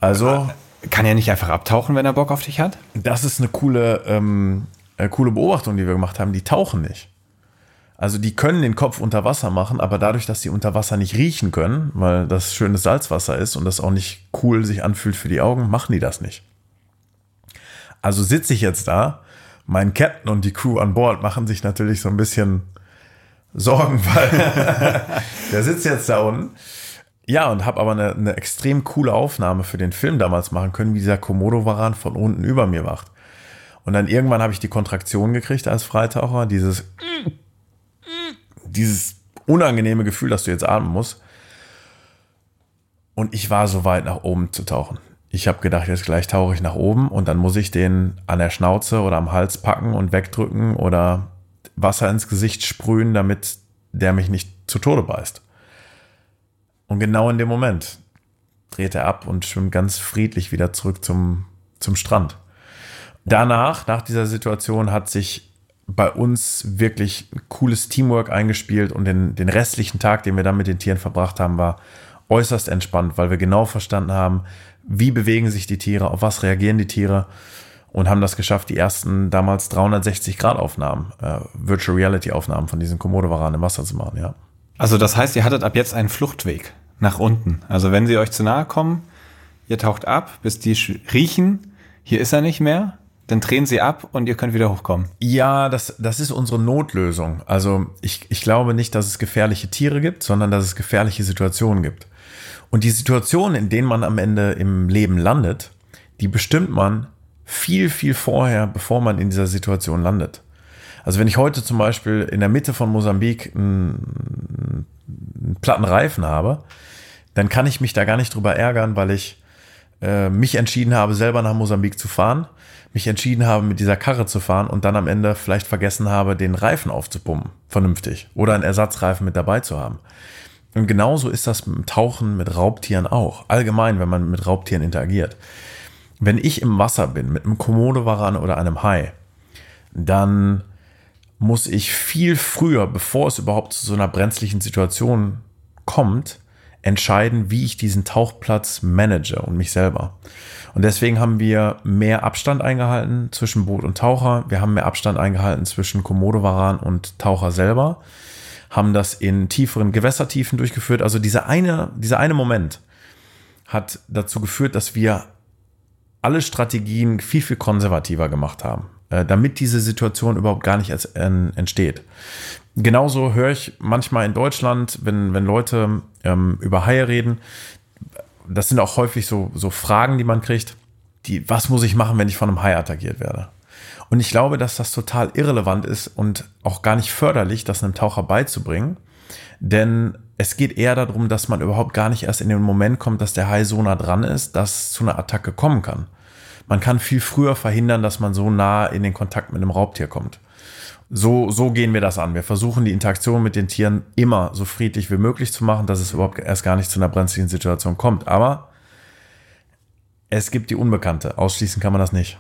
S1: Also.
S3: Kann er nicht einfach abtauchen, wenn er Bock auf dich hat?
S1: Das ist eine coole, ähm, äh, coole Beobachtung, die wir gemacht haben. Die tauchen nicht. Also die können den Kopf unter Wasser machen, aber dadurch, dass sie unter Wasser nicht riechen können, weil das schönes Salzwasser ist und das auch nicht cool sich anfühlt für die Augen, machen die das nicht. Also sitze ich jetzt da, mein Captain und die Crew an Bord machen sich natürlich so ein bisschen Sorgen, weil der sitzt jetzt da unten. Ja, und habe aber eine, eine extrem coole Aufnahme für den Film damals machen können, wie dieser Komodo-Varan von unten über mir wacht. Und dann irgendwann habe ich die Kontraktion gekriegt als Freitaucher, dieses, dieses unangenehme Gefühl, dass du jetzt atmen musst. Und ich war so weit nach oben zu tauchen. Ich habe gedacht, jetzt gleich tauche ich nach oben und dann muss ich den an der Schnauze oder am Hals packen und wegdrücken oder Wasser ins Gesicht sprühen, damit der mich nicht zu Tode beißt. Und genau in dem Moment dreht er ab und schwimmt ganz friedlich wieder zurück zum, zum Strand. Danach, nach dieser Situation, hat sich bei uns wirklich cooles Teamwork eingespielt und den, den restlichen Tag, den wir dann mit den Tieren verbracht haben, war äußerst entspannt, weil wir genau verstanden haben, wie bewegen sich die Tiere, auf was reagieren die Tiere und haben das geschafft, die ersten damals 360 Grad Aufnahmen, äh, Virtual Reality Aufnahmen von diesen Komodo-Varanen im Wasser zu machen, ja.
S3: Also das heißt, ihr hattet ab jetzt einen Fluchtweg nach unten. Also wenn sie euch zu nahe kommen, ihr taucht ab, bis die riechen, hier ist er nicht mehr, dann drehen sie ab und ihr könnt wieder hochkommen.
S1: Ja, das, das ist unsere Notlösung. Also ich, ich glaube nicht, dass es gefährliche Tiere gibt, sondern dass es gefährliche Situationen gibt. Und die Situationen, in denen man am Ende im Leben landet, die bestimmt man viel, viel vorher, bevor man in dieser Situation landet. Also wenn ich heute zum Beispiel in der Mitte von Mosambik einen, einen platten Reifen habe, dann kann ich mich da gar nicht drüber ärgern, weil ich äh, mich entschieden habe, selber nach Mosambik zu fahren, mich entschieden habe, mit dieser Karre zu fahren und dann am Ende vielleicht vergessen habe, den Reifen aufzupumpen, vernünftig, oder einen Ersatzreifen mit dabei zu haben. Und genauso ist das mit Tauchen mit Raubtieren auch. Allgemein, wenn man mit Raubtieren interagiert. Wenn ich im Wasser bin, mit einem Komodowaran oder einem Hai, dann muss ich viel früher, bevor es überhaupt zu so einer brenzlichen Situation kommt, entscheiden, wie ich diesen Tauchplatz manage und mich selber. Und deswegen haben wir mehr Abstand eingehalten zwischen Boot und Taucher. Wir haben mehr Abstand eingehalten zwischen Komodowaran und Taucher selber. Haben das in tieferen Gewässertiefen durchgeführt. Also dieser eine, dieser eine Moment hat dazu geführt, dass wir alle Strategien viel, viel konservativer gemacht haben, äh, damit diese Situation überhaupt gar nicht entsteht. Genauso höre ich manchmal in Deutschland, wenn, wenn Leute ähm, über Haie reden, das sind auch häufig so, so Fragen, die man kriegt, die, was muss ich machen, wenn ich von einem Hai attackiert werde? Und ich glaube, dass das total irrelevant ist und auch gar nicht förderlich, das einem Taucher beizubringen. Denn es geht eher darum, dass man überhaupt gar nicht erst in den Moment kommt, dass der Hai so nah dran ist, dass es zu einer Attacke kommen kann. Man kann viel früher verhindern, dass man so nah in den Kontakt mit einem Raubtier kommt. So, so gehen wir das an. Wir versuchen die Interaktion mit den Tieren immer so friedlich wie möglich zu machen, dass es überhaupt erst gar nicht zu einer brenzlichen Situation kommt. Aber es gibt die Unbekannte. Ausschließen kann man das nicht.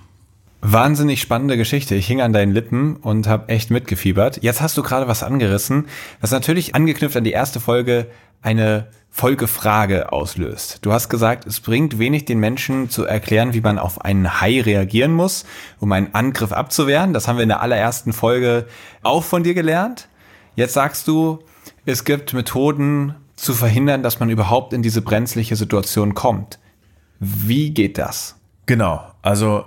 S3: Wahnsinnig spannende Geschichte. Ich hing an deinen Lippen und habe echt mitgefiebert. Jetzt hast du gerade was angerissen, was natürlich angeknüpft an die erste Folge eine Folgefrage auslöst. Du hast gesagt, es bringt wenig den Menschen zu erklären, wie man auf einen Hai reagieren muss, um einen Angriff abzuwehren. Das haben wir in der allerersten Folge auch von dir gelernt. Jetzt sagst du, es gibt Methoden zu verhindern, dass man überhaupt in diese brenzliche Situation kommt. Wie geht das?
S1: Genau. Also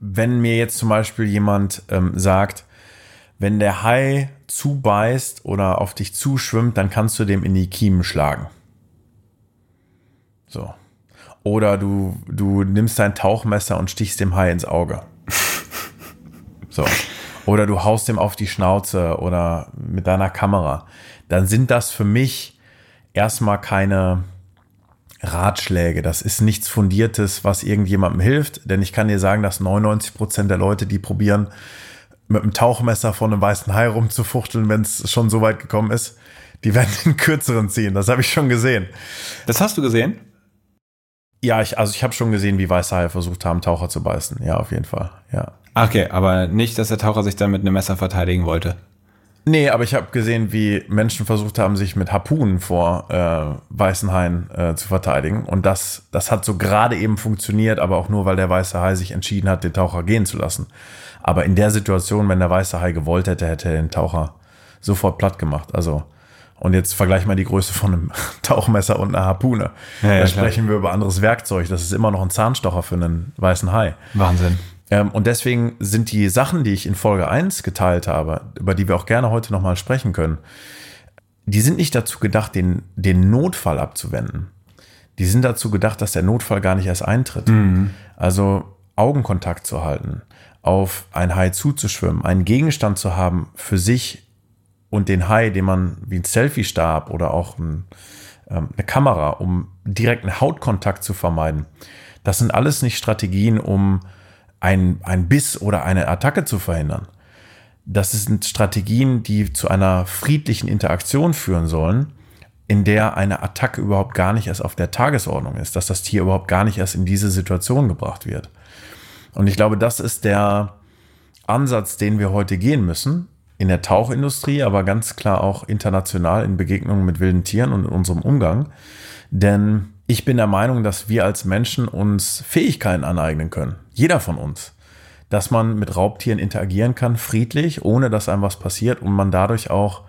S1: wenn mir jetzt zum Beispiel jemand ähm, sagt, wenn der Hai zubeißt oder auf dich zuschwimmt, dann kannst du dem in die Kiemen schlagen. So. Oder du, du nimmst dein Tauchmesser und stichst dem Hai ins Auge. So. Oder du haust dem auf die Schnauze oder mit deiner Kamera. Dann sind das für mich erstmal keine, Ratschläge. Das ist nichts Fundiertes, was irgendjemandem hilft, denn ich kann dir sagen, dass 99 Prozent der Leute, die probieren, mit einem Tauchmesser vor einem weißen Hai rumzufuchteln, wenn es schon so weit gekommen ist, die werden den kürzeren ziehen. Das habe ich schon gesehen.
S3: Das hast du gesehen?
S1: Ja, ich, also ich habe schon gesehen, wie weiße Haie versucht haben, Taucher zu beißen. Ja, auf jeden Fall. Ja.
S3: Okay, aber nicht, dass der Taucher sich dann mit einem Messer verteidigen wollte.
S1: Nee, aber ich habe gesehen, wie Menschen versucht haben, sich mit Harpunen vor äh, weißen Haien äh, zu verteidigen. Und das, das hat so gerade eben funktioniert, aber auch nur, weil der weiße Hai sich entschieden hat, den Taucher gehen zu lassen. Aber in der Situation, wenn der weiße Hai gewollt hätte, hätte er den Taucher sofort platt gemacht. Also, und jetzt vergleich mal die Größe von einem Tauchmesser und einer Harpune.
S3: Ja, ja,
S1: da
S3: klar.
S1: sprechen wir über anderes Werkzeug. Das ist immer noch ein Zahnstocher für einen weißen Hai.
S3: Wahnsinn.
S1: Ähm, und deswegen sind die Sachen, die ich in Folge 1 geteilt habe, über die wir auch gerne heute nochmal sprechen können, die sind nicht dazu gedacht, den, den Notfall abzuwenden. Die sind dazu gedacht, dass der Notfall gar nicht erst eintritt. Also Augenkontakt zu halten, auf ein Hai zuzuschwimmen, einen Gegenstand zu haben für sich und den Hai, den man wie ein Selfie-Stab oder auch ein, ähm, eine Kamera, um direkten Hautkontakt zu vermeiden. Das sind alles nicht Strategien, um ein, ein Biss oder eine Attacke zu verhindern. Das sind Strategien, die zu einer friedlichen Interaktion führen sollen, in der eine Attacke überhaupt gar nicht erst auf der Tagesordnung ist, dass das Tier überhaupt gar nicht erst in diese Situation gebracht wird. Und ich glaube, das ist der Ansatz, den wir heute gehen müssen, in der Tauchindustrie, aber ganz klar auch international in Begegnungen mit wilden Tieren und in unserem Umgang. Denn ich bin der Meinung, dass wir als Menschen uns Fähigkeiten aneignen können. Jeder von uns. Dass man mit Raubtieren interagieren kann, friedlich, ohne dass einem was passiert und man dadurch auch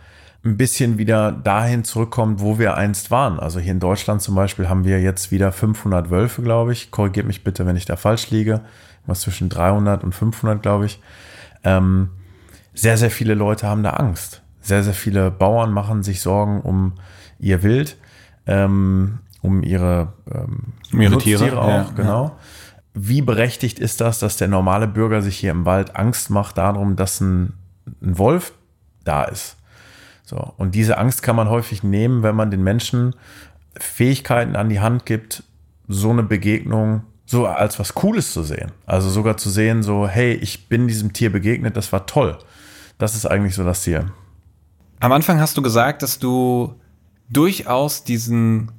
S1: ein bisschen wieder dahin zurückkommt, wo wir einst waren. Also hier in Deutschland zum Beispiel haben wir jetzt wieder 500 Wölfe, glaube ich. Korrigiert mich bitte, wenn ich da falsch liege. Was zwischen 300 und 500, glaube ich. Ähm, sehr, sehr viele Leute haben da Angst. Sehr, sehr viele Bauern machen sich Sorgen um ihr Wild, ähm, um ihre, ähm,
S3: Um ihre
S1: Nutztiere
S3: Tiere,
S1: auch,
S3: ja,
S1: genau. Wie berechtigt ist das, dass der normale Bürger sich hier im Wald Angst macht darum, dass ein, ein Wolf da ist? So. Und diese Angst kann man häufig nehmen, wenn man den Menschen Fähigkeiten an die Hand gibt, so eine Begegnung so als was Cooles zu sehen. Also sogar zu sehen, so, hey, ich bin diesem Tier begegnet, das war toll. Das ist eigentlich so das Ziel.
S3: Am Anfang hast du gesagt, dass du durchaus diesen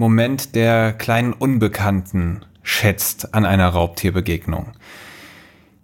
S3: Moment der kleinen Unbekannten schätzt an einer Raubtierbegegnung.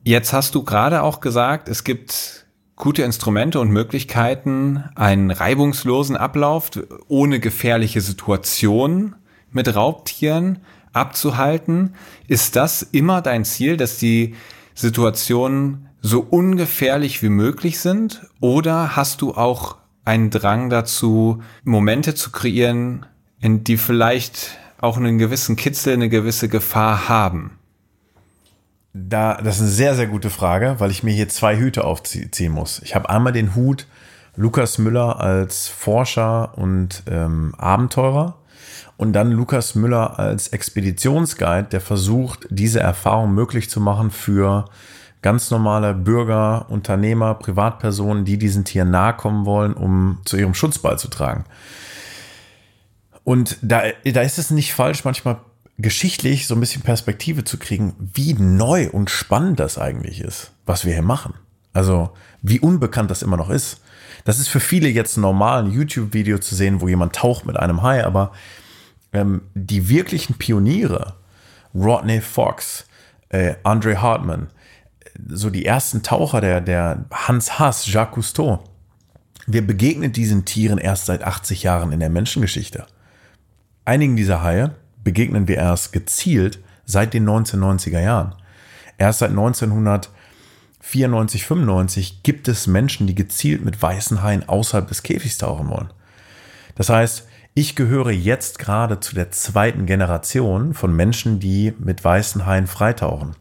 S3: Jetzt hast du gerade auch gesagt, es gibt gute Instrumente und Möglichkeiten, einen reibungslosen Ablauf ohne gefährliche Situationen mit Raubtieren abzuhalten. Ist das immer dein Ziel, dass die Situationen so ungefährlich wie möglich sind? Oder hast du auch einen Drang dazu, Momente zu kreieren, die vielleicht auch einen gewissen Kitzel, eine gewisse Gefahr haben?
S1: Da, das ist eine sehr, sehr gute Frage, weil ich mir hier zwei Hüte aufziehen muss. Ich habe einmal den Hut Lukas Müller als Forscher und ähm, Abenteurer und dann Lukas Müller als Expeditionsguide, der versucht, diese Erfahrung möglich zu machen für ganz normale Bürger, Unternehmer, Privatpersonen, die diesen Tieren nahe kommen wollen, um zu ihrem Schutz beizutragen. Und da, da ist es nicht falsch, manchmal geschichtlich so ein bisschen Perspektive zu kriegen, wie neu und spannend das eigentlich ist, was wir hier machen. Also wie unbekannt das immer noch ist. Das ist für viele jetzt normal, ein YouTube-Video zu sehen, wo jemand taucht mit einem Hai, aber ähm, die wirklichen Pioniere, Rodney Fox, äh, Andre Hartman, so die ersten Taucher, der, der Hans Haas, Jacques Cousteau, wir begegnen diesen Tieren erst seit 80 Jahren in der Menschengeschichte. Einigen dieser Haie begegnen wir erst gezielt seit den 1990er Jahren. Erst seit 1994, 95 gibt es Menschen, die gezielt mit weißen Haien außerhalb des Käfigs tauchen wollen. Das heißt, ich gehöre jetzt gerade zu der zweiten Generation von Menschen, die mit weißen Haien freitauchen.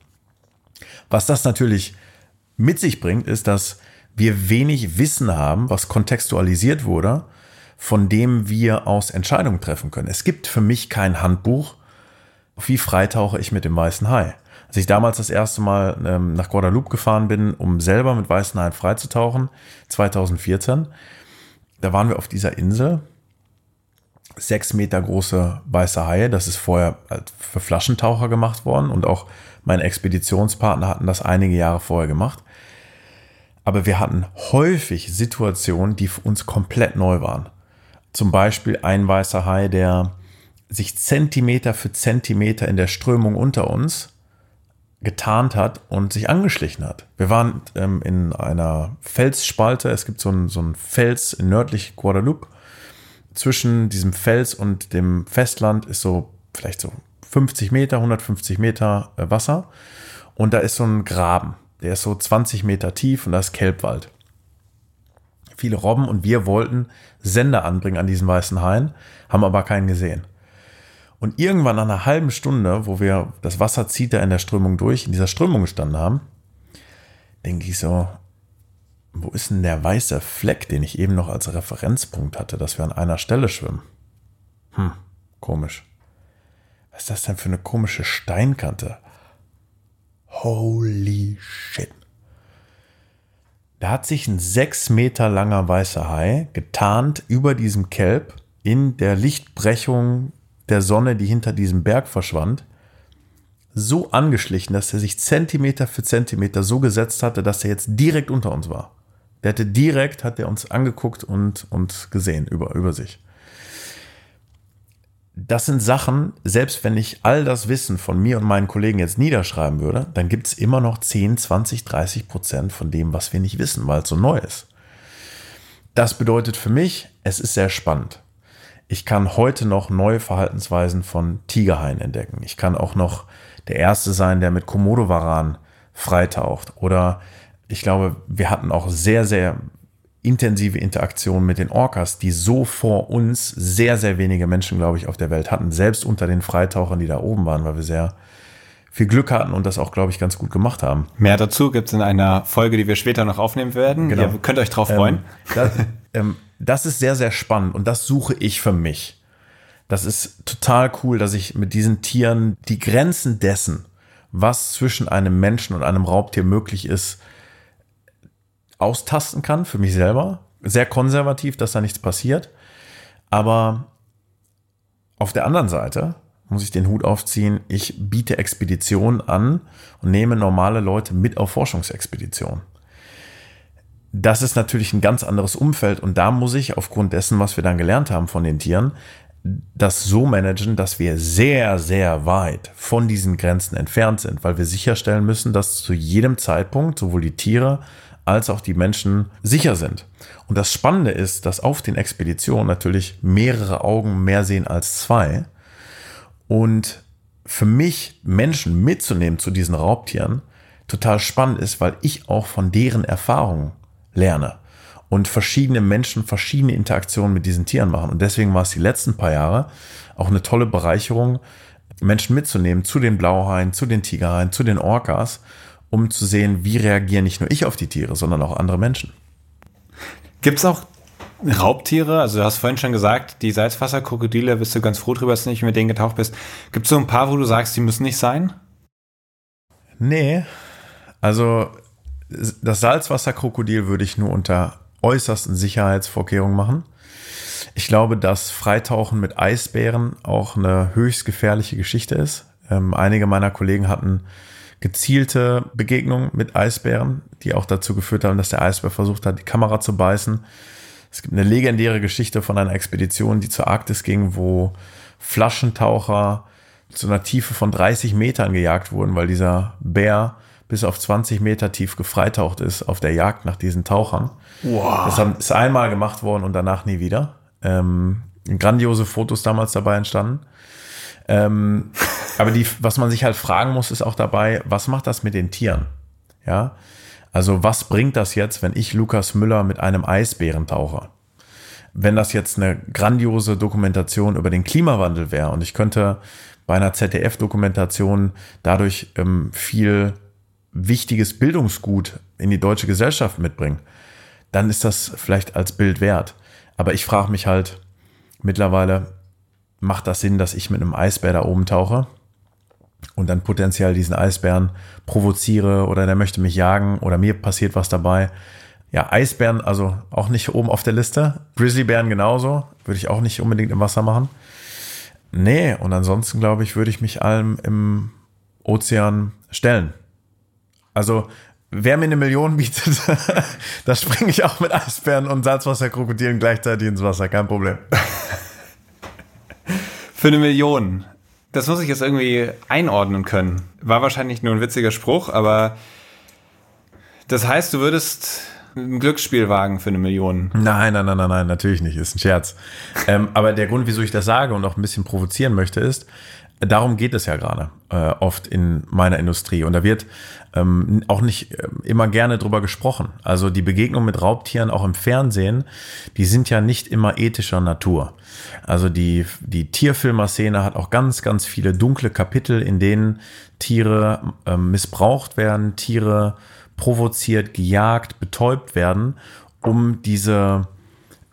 S1: Was das natürlich mit sich bringt, ist, dass wir wenig Wissen haben, was kontextualisiert wurde, von dem wir aus Entscheidungen treffen können. Es gibt für mich kein Handbuch, wie freitauche ich mit dem weißen Hai. Als ich damals das erste Mal ähm, nach Guadeloupe gefahren bin, um selber mit weißen Haien freizutauchen, 2014, da waren wir auf dieser Insel. Sechs Meter große weiße Haie, das ist vorher für Flaschentaucher gemacht worden und auch mein Expeditionspartner hatten das einige Jahre vorher gemacht. Aber wir hatten häufig Situationen, die für uns komplett neu waren. Zum Beispiel ein weißer Hai, der sich Zentimeter für Zentimeter in der Strömung unter uns getarnt hat und sich angeschlichen hat. Wir waren ähm, in einer Felsspalte. Es gibt so einen, so einen Fels in nördlich Guadeloupe. Zwischen diesem Fels und dem Festland ist so vielleicht so 50 Meter, 150 Meter äh, Wasser. Und da ist so ein Graben. Der ist so 20 Meter tief und da ist Kelbwald. Viele Robben und wir wollten Sender anbringen an diesen weißen Hain, haben aber keinen gesehen. Und irgendwann nach einer halben Stunde, wo wir, das Wasser zieht da in der Strömung durch, in dieser Strömung gestanden haben, denke ich so, wo ist denn der weiße Fleck, den ich eben noch als Referenzpunkt hatte, dass wir an einer Stelle schwimmen? Hm, komisch. Was ist das denn für eine komische Steinkante? Holy shit. Da hat sich ein sechs Meter langer weißer Hai getarnt über diesem Kelb in der Lichtbrechung der Sonne, die hinter diesem Berg verschwand, so angeschlichen, dass er sich Zentimeter für Zentimeter so gesetzt hatte, dass er jetzt direkt unter uns war. Der hatte direkt, hat er uns angeguckt und, und gesehen über, über sich. Das sind Sachen, selbst wenn ich all das Wissen von mir und meinen Kollegen jetzt niederschreiben würde, dann gibt es immer noch 10, 20, 30 Prozent von dem, was wir nicht wissen, weil es so neu ist. Das bedeutet für mich, es ist sehr spannend ich kann heute noch neue Verhaltensweisen von Tigerhaien entdecken. Ich kann auch noch der Erste sein, der mit Komodo-Varan freitaucht. Oder ich glaube, wir hatten auch sehr, sehr intensive Interaktionen mit den Orcas, die so vor uns sehr, sehr wenige Menschen, glaube ich, auf der Welt hatten. Selbst unter den Freitauchern, die da oben waren, weil wir sehr viel Glück hatten und das auch, glaube ich, ganz gut gemacht haben.
S3: Mehr dazu gibt es in einer Folge, die wir später noch aufnehmen werden. Genau. Ihr könnt euch drauf freuen. Ähm,
S1: das, ähm, das ist sehr, sehr spannend und das suche ich für mich. Das ist total cool, dass ich mit diesen Tieren die Grenzen dessen, was zwischen einem Menschen und einem Raubtier möglich ist, austasten kann für mich selber. Sehr konservativ, dass da nichts passiert. Aber auf der anderen Seite muss ich den Hut aufziehen, ich biete Expeditionen an und nehme normale Leute mit auf Forschungsexpeditionen das ist natürlich ein ganz anderes Umfeld und da muss ich aufgrund dessen, was wir dann gelernt haben von den Tieren, das so managen, dass wir sehr, sehr weit von diesen Grenzen entfernt sind, weil wir sicherstellen müssen, dass zu jedem Zeitpunkt sowohl die Tiere als auch die Menschen sicher sind. Und das Spannende ist, dass auf den Expeditionen natürlich mehrere Augen mehr sehen als zwei. Und für mich Menschen mitzunehmen zu diesen Raubtieren total spannend ist, weil ich auch von deren Erfahrungen lerne und verschiedene Menschen verschiedene Interaktionen mit diesen Tieren machen. Und deswegen war es die letzten paar Jahre auch eine tolle Bereicherung, Menschen mitzunehmen zu den Blauhaien, zu den Tigerhaien, zu den Orcas, um zu sehen, wie reagieren nicht nur ich auf die Tiere, sondern auch andere Menschen.
S3: Gibt es auch Raubtiere? Also du hast vorhin schon gesagt, die Salzwasserkrokodile, bist du ganz froh drüber, dass du nicht mit denen getaucht bist. Gibt es so ein paar, wo du sagst, die müssen nicht sein?
S1: Nee. Also das Salzwasserkrokodil würde ich nur unter äußersten Sicherheitsvorkehrungen machen. Ich glaube, dass Freitauchen mit Eisbären auch eine höchst gefährliche Geschichte ist. Ähm, einige meiner Kollegen hatten gezielte Begegnungen mit Eisbären, die auch dazu geführt haben, dass der Eisbär versucht hat, die Kamera zu beißen. Es gibt eine legendäre Geschichte von einer Expedition, die zur Arktis ging, wo Flaschentaucher zu einer Tiefe von 30 Metern gejagt wurden, weil dieser Bär bis auf 20 Meter tief gefreitaucht ist auf der Jagd nach diesen Tauchern. Wow. Das ist einmal gemacht worden und danach nie wieder. Ähm, grandiose Fotos damals dabei entstanden. Ähm, aber die, was man sich halt fragen muss, ist auch dabei, was macht das mit den Tieren? Ja, also was bringt das jetzt, wenn ich Lukas Müller mit einem Eisbären tauche? Wenn das jetzt eine grandiose Dokumentation über den Klimawandel wäre und ich könnte bei einer ZDF-Dokumentation dadurch ähm, viel wichtiges Bildungsgut in die deutsche Gesellschaft mitbringen, dann ist das vielleicht als Bild wert. Aber ich frage mich halt mittlerweile, macht das Sinn, dass ich mit einem Eisbär da oben tauche und dann potenziell diesen Eisbären provoziere oder der möchte mich jagen oder mir passiert was dabei? Ja, Eisbären, also auch nicht oben auf der Liste. Grizzlybären genauso, würde ich auch nicht unbedingt im Wasser machen. Nee, und ansonsten glaube ich, würde ich mich allem im Ozean stellen. Also, wer mir eine Million bietet, da springe ich auch mit Eisbären und Salzwasserkrokodilen gleichzeitig ins Wasser, kein Problem.
S3: Für eine Million. Das muss ich jetzt irgendwie einordnen können. War wahrscheinlich nur ein witziger Spruch, aber das heißt, du würdest ein Glücksspiel wagen für eine Million.
S1: Nein, nein, nein, nein, nein, natürlich nicht. Ist ein Scherz. ähm, aber der Grund, wieso ich das sage und auch ein bisschen provozieren möchte, ist, darum geht es ja gerade äh, oft in meiner Industrie. Und da wird ähm, auch nicht äh, immer gerne drüber gesprochen. Also die Begegnung mit Raubtieren auch im Fernsehen, die sind ja nicht immer ethischer Natur. Also die, die Tierfilmer-Szene hat auch ganz, ganz viele dunkle Kapitel, in denen Tiere äh, missbraucht werden, Tiere provoziert, gejagt, betäubt werden, um diese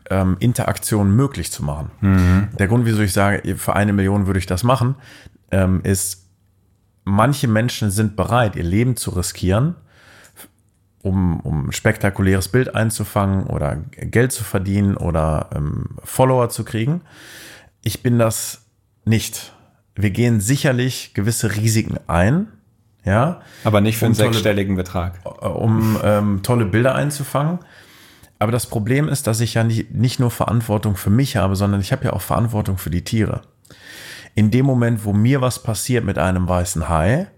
S1: ähm, Interaktion möglich zu machen. Mhm. Der Grund, wieso ich sage, für eine Million würde ich das machen, ähm, ist, manche Menschen sind bereit, ihr Leben zu riskieren, um, um spektakuläres Bild einzufangen oder Geld zu verdienen oder ähm, Follower zu kriegen. Ich bin das nicht. Wir gehen sicherlich gewisse Risiken ein, ja.
S3: Aber nicht für
S1: um
S3: einen
S1: tolle,
S3: sechsstelligen Betrag.
S1: Um ähm, tolle Bilder einzufangen. Aber das Problem ist, dass ich ja nicht, nicht nur Verantwortung für mich habe, sondern ich habe ja auch Verantwortung für die Tiere. In dem Moment, wo mir was passiert mit einem weißen Hai,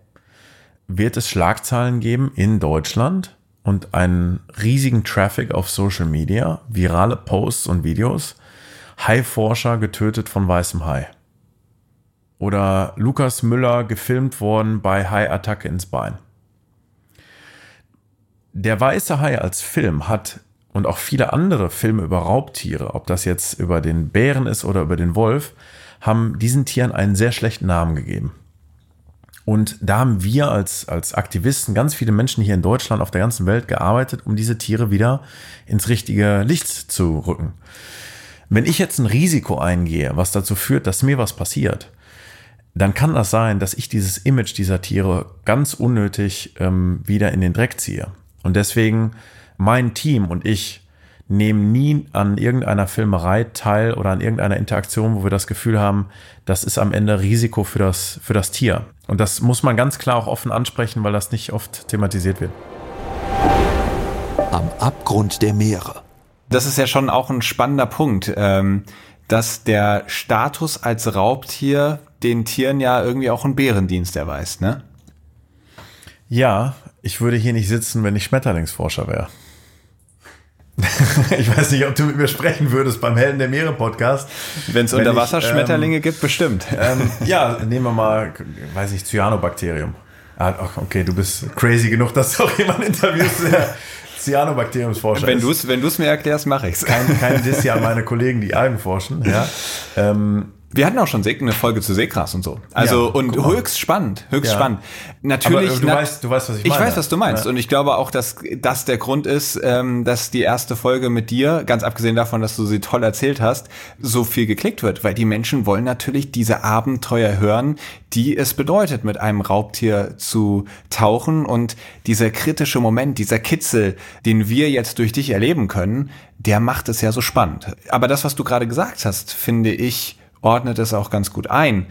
S1: wird es Schlagzeilen geben in Deutschland und einen riesigen Traffic auf Social Media, virale Posts und Videos. Hai-Forscher getötet von weißem Hai. Oder Lukas Müller gefilmt worden bei Hai-Attacke ins Bein. Der weiße Hai als Film hat und auch viele andere Filme über Raubtiere, ob das jetzt über den Bären ist oder über den Wolf, haben diesen Tieren einen sehr schlechten Namen gegeben. Und da haben wir als, als Aktivisten, ganz viele Menschen hier in Deutschland, auf der ganzen Welt gearbeitet, um diese Tiere wieder ins richtige Licht zu rücken. Wenn ich jetzt ein Risiko eingehe, was dazu führt, dass mir was passiert, dann kann das sein, dass ich dieses Image dieser Tiere ganz unnötig ähm, wieder in den Dreck ziehe. Und deswegen mein Team und ich nehmen nie an irgendeiner Filmerei teil oder an irgendeiner Interaktion, wo wir das Gefühl haben, das ist am Ende Risiko für das, für das Tier. Und das muss man ganz klar auch offen ansprechen, weil das nicht oft thematisiert wird.
S2: Am Abgrund der Meere.
S3: Das ist ja schon auch ein spannender Punkt, ähm, dass der Status als Raubtier den Tieren ja irgendwie auch einen Bärendienst erweist, ne?
S1: Ja, ich würde hier nicht sitzen, wenn ich Schmetterlingsforscher wäre. ich weiß nicht, ob du mit mir sprechen würdest beim Helden der Meere Podcast.
S3: Wenn es Unterwasserschmetterlinge ähm, gibt, bestimmt.
S1: Ähm, ja, nehmen wir mal, weiß ich, Cyanobakterium. Ah, okay, du bist crazy genug, dass du auch jemanden interviewst, der Cyanobakteriumsforscher
S3: wenn ist. Wenn du es mir erklärst, mache ich es.
S1: Kein, kein Diss an meine Kollegen, die Algen forschen. Ja. Ähm,
S3: wir hatten auch schon eine Folge zu Seegras und so. Also ja, und höchst spannend, höchst ja. spannend. Natürlich.
S1: Aber du, na, weißt, du weißt, was ich meine.
S3: Ich weiß, was du meinst. Ja. Und ich glaube auch, dass das der Grund ist, ähm, dass die erste Folge mit dir, ganz abgesehen davon, dass du sie toll erzählt hast, so viel geklickt wird. Weil die Menschen wollen natürlich diese Abenteuer hören, die es bedeutet, mit einem Raubtier zu tauchen. Und dieser kritische Moment, dieser Kitzel, den wir jetzt durch dich erleben können, der macht es ja so spannend. Aber das, was du gerade gesagt hast, finde ich, ordnet es auch ganz gut ein.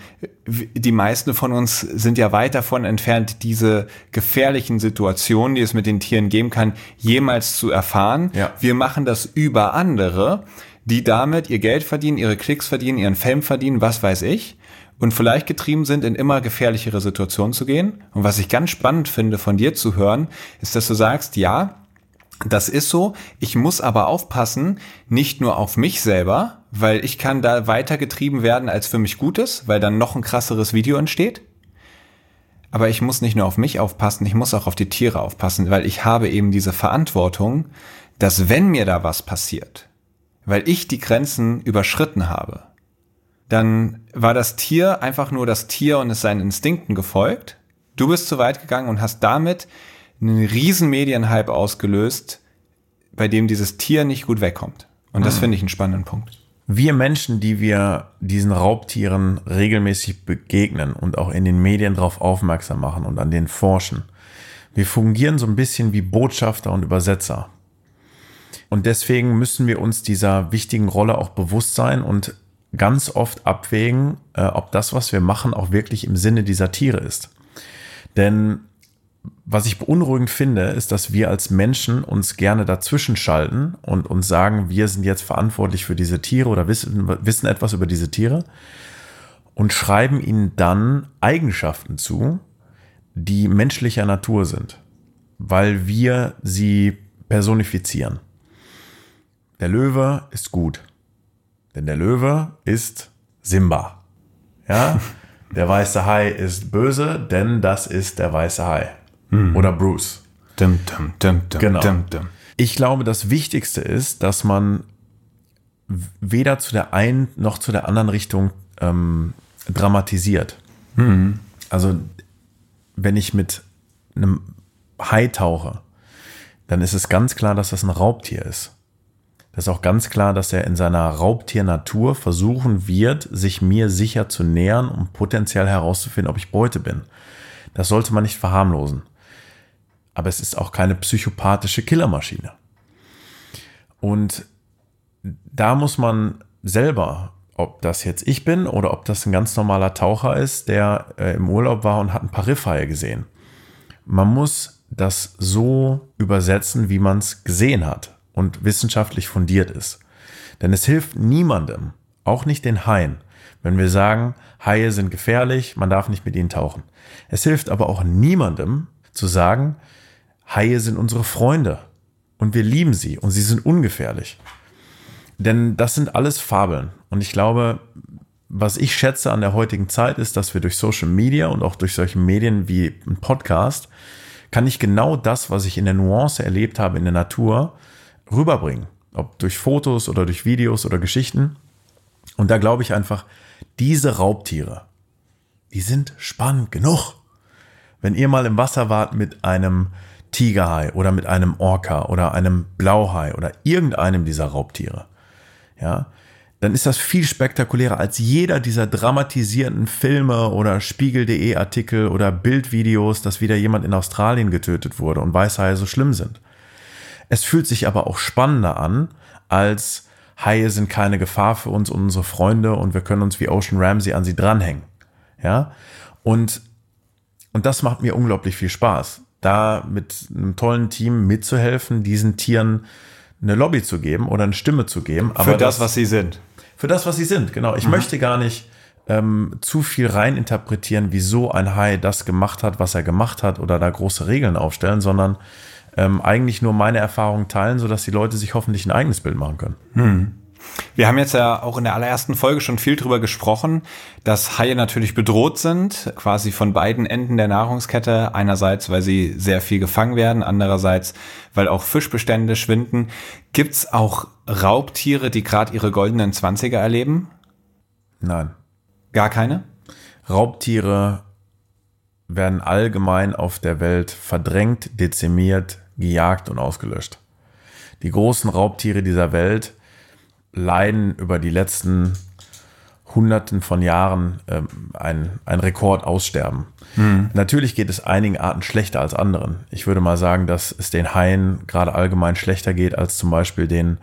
S3: Die meisten von uns sind ja weit davon entfernt, diese gefährlichen Situationen, die es mit den Tieren geben kann, jemals zu erfahren. Ja. Wir machen das über andere, die damit ihr Geld verdienen, ihre Klicks verdienen, ihren Fame verdienen, was weiß ich. Und vielleicht getrieben sind, in immer gefährlichere Situationen zu gehen. Und was ich ganz spannend finde, von dir zu hören, ist, dass du sagst, ja, das ist so. Ich muss aber aufpassen, nicht nur auf mich selber, weil ich kann da weiter getrieben werden, als für mich gut ist, weil dann noch ein krasseres Video entsteht. Aber ich muss nicht nur auf mich aufpassen, ich muss auch auf die Tiere aufpassen, weil ich habe eben diese Verantwortung, dass wenn mir da was passiert, weil ich die Grenzen überschritten habe, dann war das Tier einfach nur das Tier und ist seinen Instinkten gefolgt. Du bist zu weit gegangen und hast damit einen riesen Medienhype ausgelöst, bei dem dieses Tier nicht gut wegkommt. Und das mhm. finde ich einen spannenden Punkt.
S1: Wir Menschen, die wir diesen Raubtieren regelmäßig begegnen und auch in den Medien darauf aufmerksam machen und an den forschen, wir fungieren so ein bisschen wie Botschafter und Übersetzer. Und deswegen müssen wir uns dieser wichtigen Rolle auch bewusst sein und ganz oft abwägen, äh, ob das, was wir machen, auch wirklich im Sinne dieser Tiere ist. Denn was ich beunruhigend finde, ist, dass wir als Menschen uns gerne dazwischen schalten und uns sagen, wir sind jetzt verantwortlich für diese Tiere oder wissen, wissen etwas über diese Tiere. und schreiben ihnen dann Eigenschaften zu, die menschlicher Natur sind, weil wir sie personifizieren. Der Löwe ist gut, denn der Löwe ist Simba. Ja, der weiße Hai ist böse, denn das ist der weiße Hai.
S3: Mhm.
S1: Oder Bruce.
S3: Dum, dum, dum, dum,
S1: Genau.
S3: dum, dum.
S1: Ich glaube, das Wichtigste ist, dass man weder zu der einen noch zu der anderen Richtung ähm, dramatisiert. Also, wenn ich mit einem Hai tauche, dann ist es ganz klar, dass das ein Raubtier ist. Das ist auch ganz klar, dass er in seiner Raubtiernatur versuchen wird, sich mir sicher zu nähern, um potenziell herauszufinden, ob ich Beute bin. Das sollte man nicht verharmlosen. Aber es ist auch keine psychopathische Killermaschine. Und da muss man selber, ob das jetzt ich bin oder ob das ein ganz normaler Taucher ist, der äh, im Urlaub war und hat ein paar Riffhaie gesehen. Man muss das so übersetzen, wie man es gesehen hat und wissenschaftlich fundiert ist. Denn es hilft niemandem, auch nicht den Haien, wenn wir sagen, Haie sind gefährlich, man darf nicht mit ihnen tauchen. Es hilft aber auch niemandem zu sagen, Haie sind unsere Freunde und wir lieben sie und sie sind ungefährlich. Denn das sind alles Fabeln. Und ich glaube, was ich schätze an der heutigen Zeit ist, dass wir durch Social Media und auch durch solche Medien wie ein Podcast, kann ich genau das, was ich in der Nuance erlebt habe in der Natur, rüberbringen. Ob durch Fotos oder durch Videos oder Geschichten. Und da glaube ich einfach, diese Raubtiere, die sind spannend genug. Wenn ihr mal im Wasser wart mit einem Tigerhai oder mit einem Orca oder einem Blauhai oder irgendeinem dieser Raubtiere, ja, dann ist das viel spektakulärer als jeder dieser dramatisierten Filme oder Spiegel.de Artikel oder Bildvideos, dass wieder jemand in Australien getötet wurde und Weißhaie so schlimm sind. Es fühlt sich aber auch spannender an, als Haie sind keine Gefahr für uns und unsere Freunde und wir können uns wie Ocean Ramsey an sie dranhängen. Ja, und, und das macht mir unglaublich viel Spaß, da mit einem tollen Team mitzuhelfen, diesen Tieren eine Lobby zu geben oder eine Stimme zu geben.
S3: Für das, was sie sind.
S1: Für das, was sie sind, genau. Ich möchte gar nicht ähm, zu viel rein interpretieren, wieso ein Hai das gemacht hat, was er gemacht hat oder da große Regeln aufstellen, sondern ähm, eigentlich nur meine Erfahrungen teilen, sodass die Leute sich hoffentlich ein eigenes Bild machen können.
S3: Wir haben jetzt ja auch in der allerersten Folge schon viel drüber gesprochen, dass Haie natürlich bedroht sind, quasi von beiden Enden der Nahrungskette. Einerseits, weil sie sehr viel gefangen werden, andererseits, weil auch Fischbestände schwinden. Gibt's auch Raubtiere, die gerade ihre goldenen Zwanziger erleben?
S1: Nein.
S3: Gar keine?
S1: Raubtiere werden allgemein auf der Welt verdrängt, dezimiert, gejagt und ausgelöscht. Die großen Raubtiere dieser Welt leiden über die letzten Hunderten von Jahren ähm, ein, ein Rekord aussterben. Natürlich geht es einigen Arten schlechter als anderen. Ich würde mal sagen, dass es den Haien gerade allgemein schlechter geht als zum Beispiel den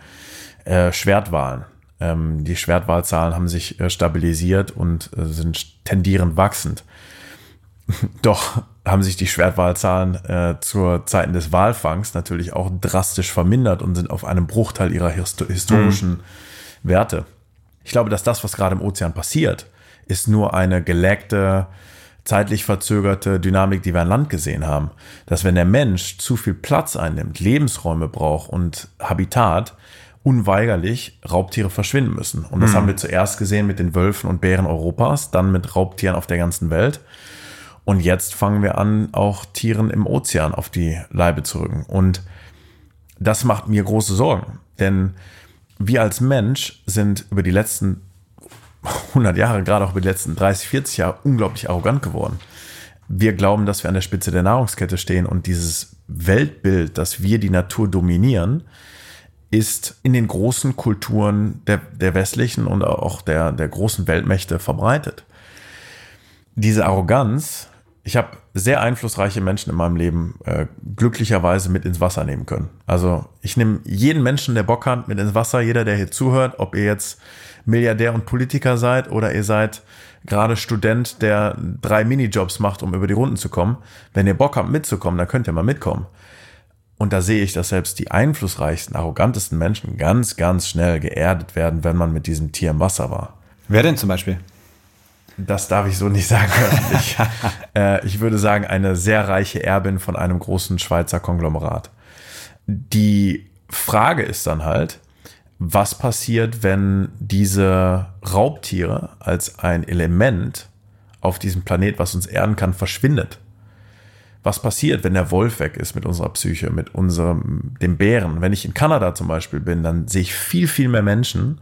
S1: äh, Schwertwalen. Ähm, die Schwertwalzahlen haben sich äh, stabilisiert und äh, sind tendierend wachsend. Doch haben sich die Schwertwalzahlen äh, zur Zeiten des Walfangs natürlich auch drastisch vermindert und sind auf einem Bruchteil ihrer histo historischen Werte. Ich glaube, dass das, was gerade im Ozean passiert, ist nur eine geleckte, zeitlich verzögerte Dynamik, die wir an Land gesehen haben. Dass wenn der Mensch zu viel Platz einnimmt, Lebensräume braucht und Habitat, unweigerlich Raubtiere verschwinden müssen. Und das haben wir zuerst gesehen mit den Wölfen und Bären Europas, dann mit Raubtieren auf der ganzen Welt. Und jetzt fangen wir an, auch Tieren im Ozean auf die Leibe zu rücken. Und das macht mir große Sorgen. Denn wir als Mensch sind über die letzten 100 Jahre, gerade auch über die letzten 30, 40 Jahre, unglaublich arrogant geworden. Wir glauben, dass wir an der Spitze der Nahrungskette stehen und dieses Weltbild, dass wir die Natur dominieren, ist in den großen Kulturen der, der westlichen und auch der, der großen Weltmächte verbreitet. Diese Arroganz, ich habe sehr einflussreiche Menschen in meinem Leben äh, glücklicherweise mit ins Wasser nehmen können. Also ich nehme jeden Menschen, der Bock hat, mit ins Wasser, jeder, der hier zuhört, ob ihr jetzt Milliardär und Politiker seid oder ihr seid gerade Student, der drei Minijobs macht, um über die Runden zu kommen. Wenn ihr Bock habt mitzukommen, dann könnt ihr mal mitkommen. Und da sehe ich, dass selbst die einflussreichsten, arrogantesten Menschen ganz, ganz schnell geerdet werden, wenn man mit diesem Tier im Wasser war.
S3: Wer denn zum Beispiel?
S1: Das darf ich so nicht sagen. öffentlich. äh, ich würde sagen, eine sehr reiche Erbin von einem großen Schweizer Konglomerat. Die Frage ist dann halt, was passiert, wenn diese Raubtiere als ein Element auf diesem Planet, was uns erden kann, verschwindet? Was passiert, wenn der Wolf weg ist mit unserer Psyche, mit unserem, dem Bären? Wenn ich in Kanada zum Beispiel bin, dann sehe ich viel, viel mehr Menschen,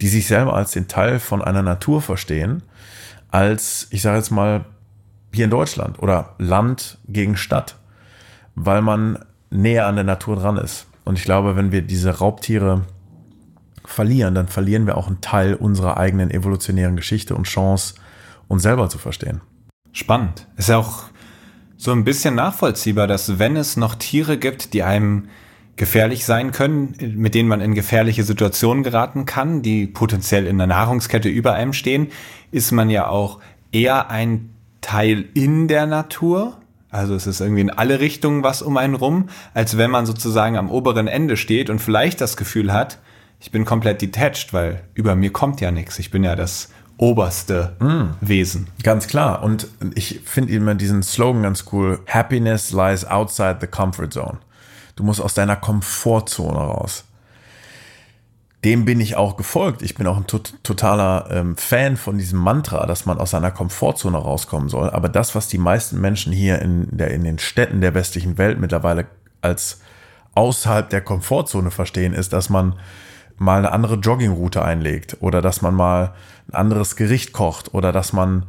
S1: die sich selber als den Teil von einer Natur verstehen, als, ich sage jetzt mal, hier in Deutschland oder Land gegen Stadt, weil man näher an der Natur dran ist. Und ich glaube, wenn wir diese Raubtiere verlieren, dann verlieren wir auch einen Teil unserer eigenen evolutionären Geschichte und Chance, uns selber zu verstehen.
S3: Spannend. Ist ja auch so ein bisschen nachvollziehbar, dass wenn es noch Tiere gibt, die einem gefährlich sein können, mit denen man in gefährliche Situationen geraten kann, die potenziell in der Nahrungskette über einem stehen, ist man ja auch eher ein Teil in der Natur. Also es ist irgendwie in alle Richtungen was um einen rum, als wenn man sozusagen am oberen Ende steht und vielleicht das Gefühl hat, ich bin komplett detached, weil über mir kommt ja nichts. Ich bin ja das oberste mm. Wesen.
S1: Ganz klar. Und ich finde immer diesen Slogan ganz cool. Happiness lies outside the comfort zone. Du musst aus deiner Komfortzone raus. Dem bin ich auch gefolgt. Ich bin auch ein totaler ähm, Fan von diesem Mantra, dass man aus seiner Komfortzone rauskommen soll. Aber das, was die meisten Menschen hier in, der, in den Städten der westlichen Welt mittlerweile als außerhalb der Komfortzone verstehen, ist, dass man mal eine andere Joggingroute einlegt oder dass man mal ein anderes Gericht kocht oder dass man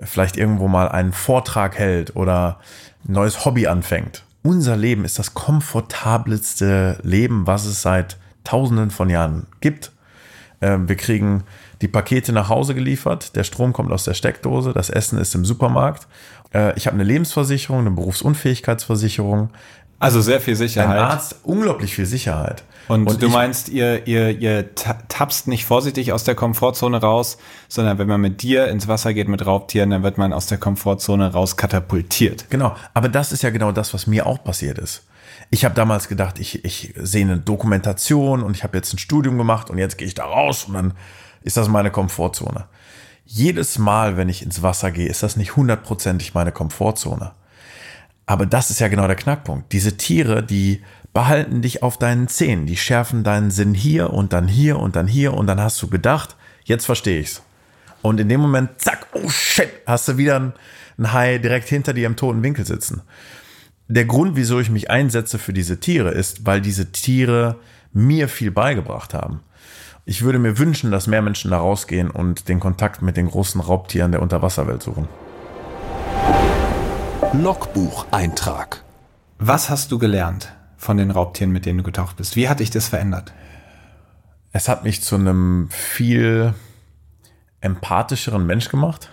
S1: vielleicht irgendwo mal einen Vortrag hält oder ein neues Hobby anfängt. Unser Leben ist das komfortabelste Leben, was es seit tausenden von Jahren gibt. Ähm, wir kriegen die Pakete nach Hause geliefert, der Strom kommt aus der Steckdose, das Essen ist im Supermarkt. Äh, ich habe eine Lebensversicherung, eine Berufsunfähigkeitsversicherung.
S3: Also sehr viel Sicherheit.
S1: Ein Arzt, unglaublich viel Sicherheit.
S3: Und, und du meinst, ihr, ihr, ihr tappst nicht vorsichtig aus der Komfortzone raus, sondern wenn man mit dir ins Wasser geht mit Raubtieren, dann wird man aus der Komfortzone raus katapultiert.
S1: Genau, aber das ist ja genau das, was mir auch passiert ist. Ich habe damals gedacht, ich, ich sehe eine Dokumentation und ich habe jetzt ein Studium gemacht und jetzt gehe ich da raus und dann ist das meine Komfortzone. Jedes Mal, wenn ich ins Wasser gehe, ist das nicht hundertprozentig meine Komfortzone. Aber das ist ja genau der Knackpunkt. Diese Tiere, die behalten dich auf deinen Zehen. Die schärfen deinen Sinn hier und dann hier und dann hier und dann hast du gedacht, jetzt verstehe ich's. Und in dem Moment, zack, oh shit, hast du wieder einen Hai direkt hinter dir im toten Winkel sitzen. Der Grund, wieso ich mich einsetze für diese Tiere, ist, weil diese Tiere mir viel beigebracht haben. Ich würde mir wünschen, dass mehr Menschen da rausgehen und den Kontakt mit den großen Raubtieren der Unterwasserwelt suchen.
S2: Logbucheintrag.
S3: Was hast du gelernt? von den Raubtieren, mit denen du getaucht bist. Wie hat dich das verändert?
S1: Es hat mich zu einem viel empathischeren Mensch gemacht.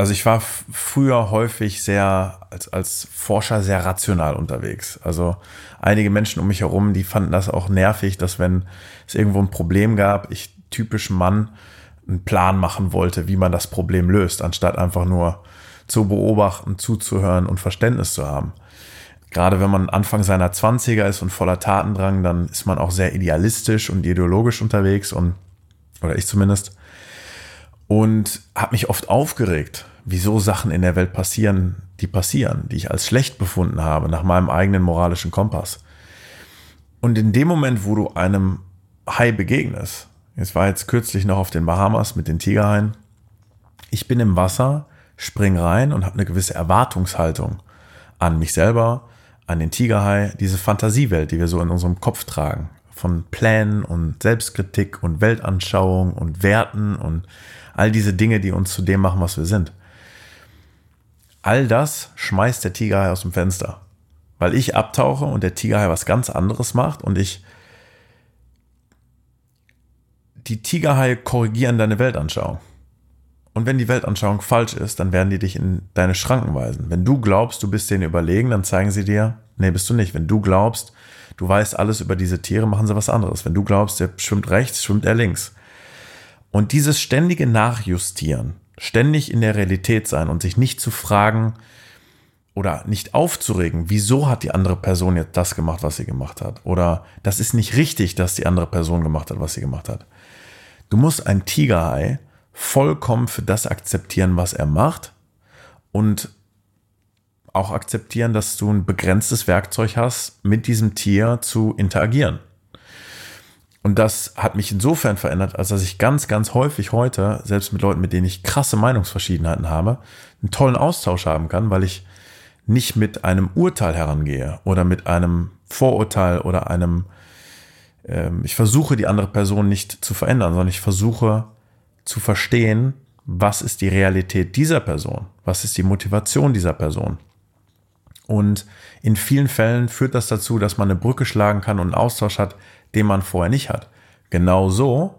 S1: Also ich war früher häufig sehr als, als Forscher sehr rational unterwegs. Also einige Menschen um mich herum, die fanden das auch nervig, dass wenn es irgendwo ein Problem gab, ich typisch Mann einen Plan machen wollte, wie man das Problem löst, anstatt einfach nur zu beobachten, zuzuhören und Verständnis zu haben gerade wenn man Anfang seiner Zwanziger ist und voller Tatendrang, dann ist man auch sehr idealistisch und ideologisch unterwegs und, oder ich zumindest. Und habe mich oft aufgeregt, wieso Sachen in der Welt passieren, die passieren, die ich als schlecht befunden habe, nach meinem eigenen moralischen Kompass. Und in dem Moment, wo du einem Hai begegnest, jetzt war jetzt kürzlich noch auf den Bahamas mit den Tigerhaien, ich bin im Wasser, spring rein und habe eine gewisse Erwartungshaltung an mich selber, an den Tigerhai, diese Fantasiewelt, die wir so in unserem Kopf tragen, von Plänen und Selbstkritik und Weltanschauung und Werten und all diese Dinge, die uns zu dem machen, was wir sind. All das schmeißt der Tigerhai aus dem Fenster, weil ich abtauche und der Tigerhai was ganz anderes macht und ich die Tigerhaie korrigieren deine Weltanschauung. Und wenn die Weltanschauung falsch ist, dann werden die dich in deine Schranken weisen. Wenn du glaubst, du bist denen überlegen, dann zeigen sie dir, nee, bist du nicht. Wenn du glaubst, du weißt alles über diese Tiere, machen sie was anderes. Wenn du glaubst, der schwimmt rechts, schwimmt er links. Und dieses ständige Nachjustieren, ständig in der Realität sein und sich nicht zu fragen oder nicht aufzuregen, wieso hat die andere Person jetzt das gemacht, was sie gemacht hat? Oder das ist nicht richtig, dass die andere Person gemacht hat, was sie gemacht hat. Du musst ein Tigerhai vollkommen für das akzeptieren, was er macht und auch akzeptieren, dass du ein begrenztes Werkzeug hast, mit diesem Tier zu interagieren. Und das hat mich insofern verändert, als dass ich ganz, ganz häufig heute, selbst mit Leuten, mit denen ich krasse Meinungsverschiedenheiten habe, einen tollen Austausch haben kann, weil ich nicht mit einem Urteil herangehe oder mit einem Vorurteil oder einem, ähm, ich versuche die andere Person nicht zu verändern, sondern ich versuche zu verstehen, was ist die Realität dieser Person, was ist die Motivation dieser Person. Und in vielen Fällen führt das dazu, dass man eine Brücke schlagen kann und einen Austausch hat, den man vorher nicht hat. Genauso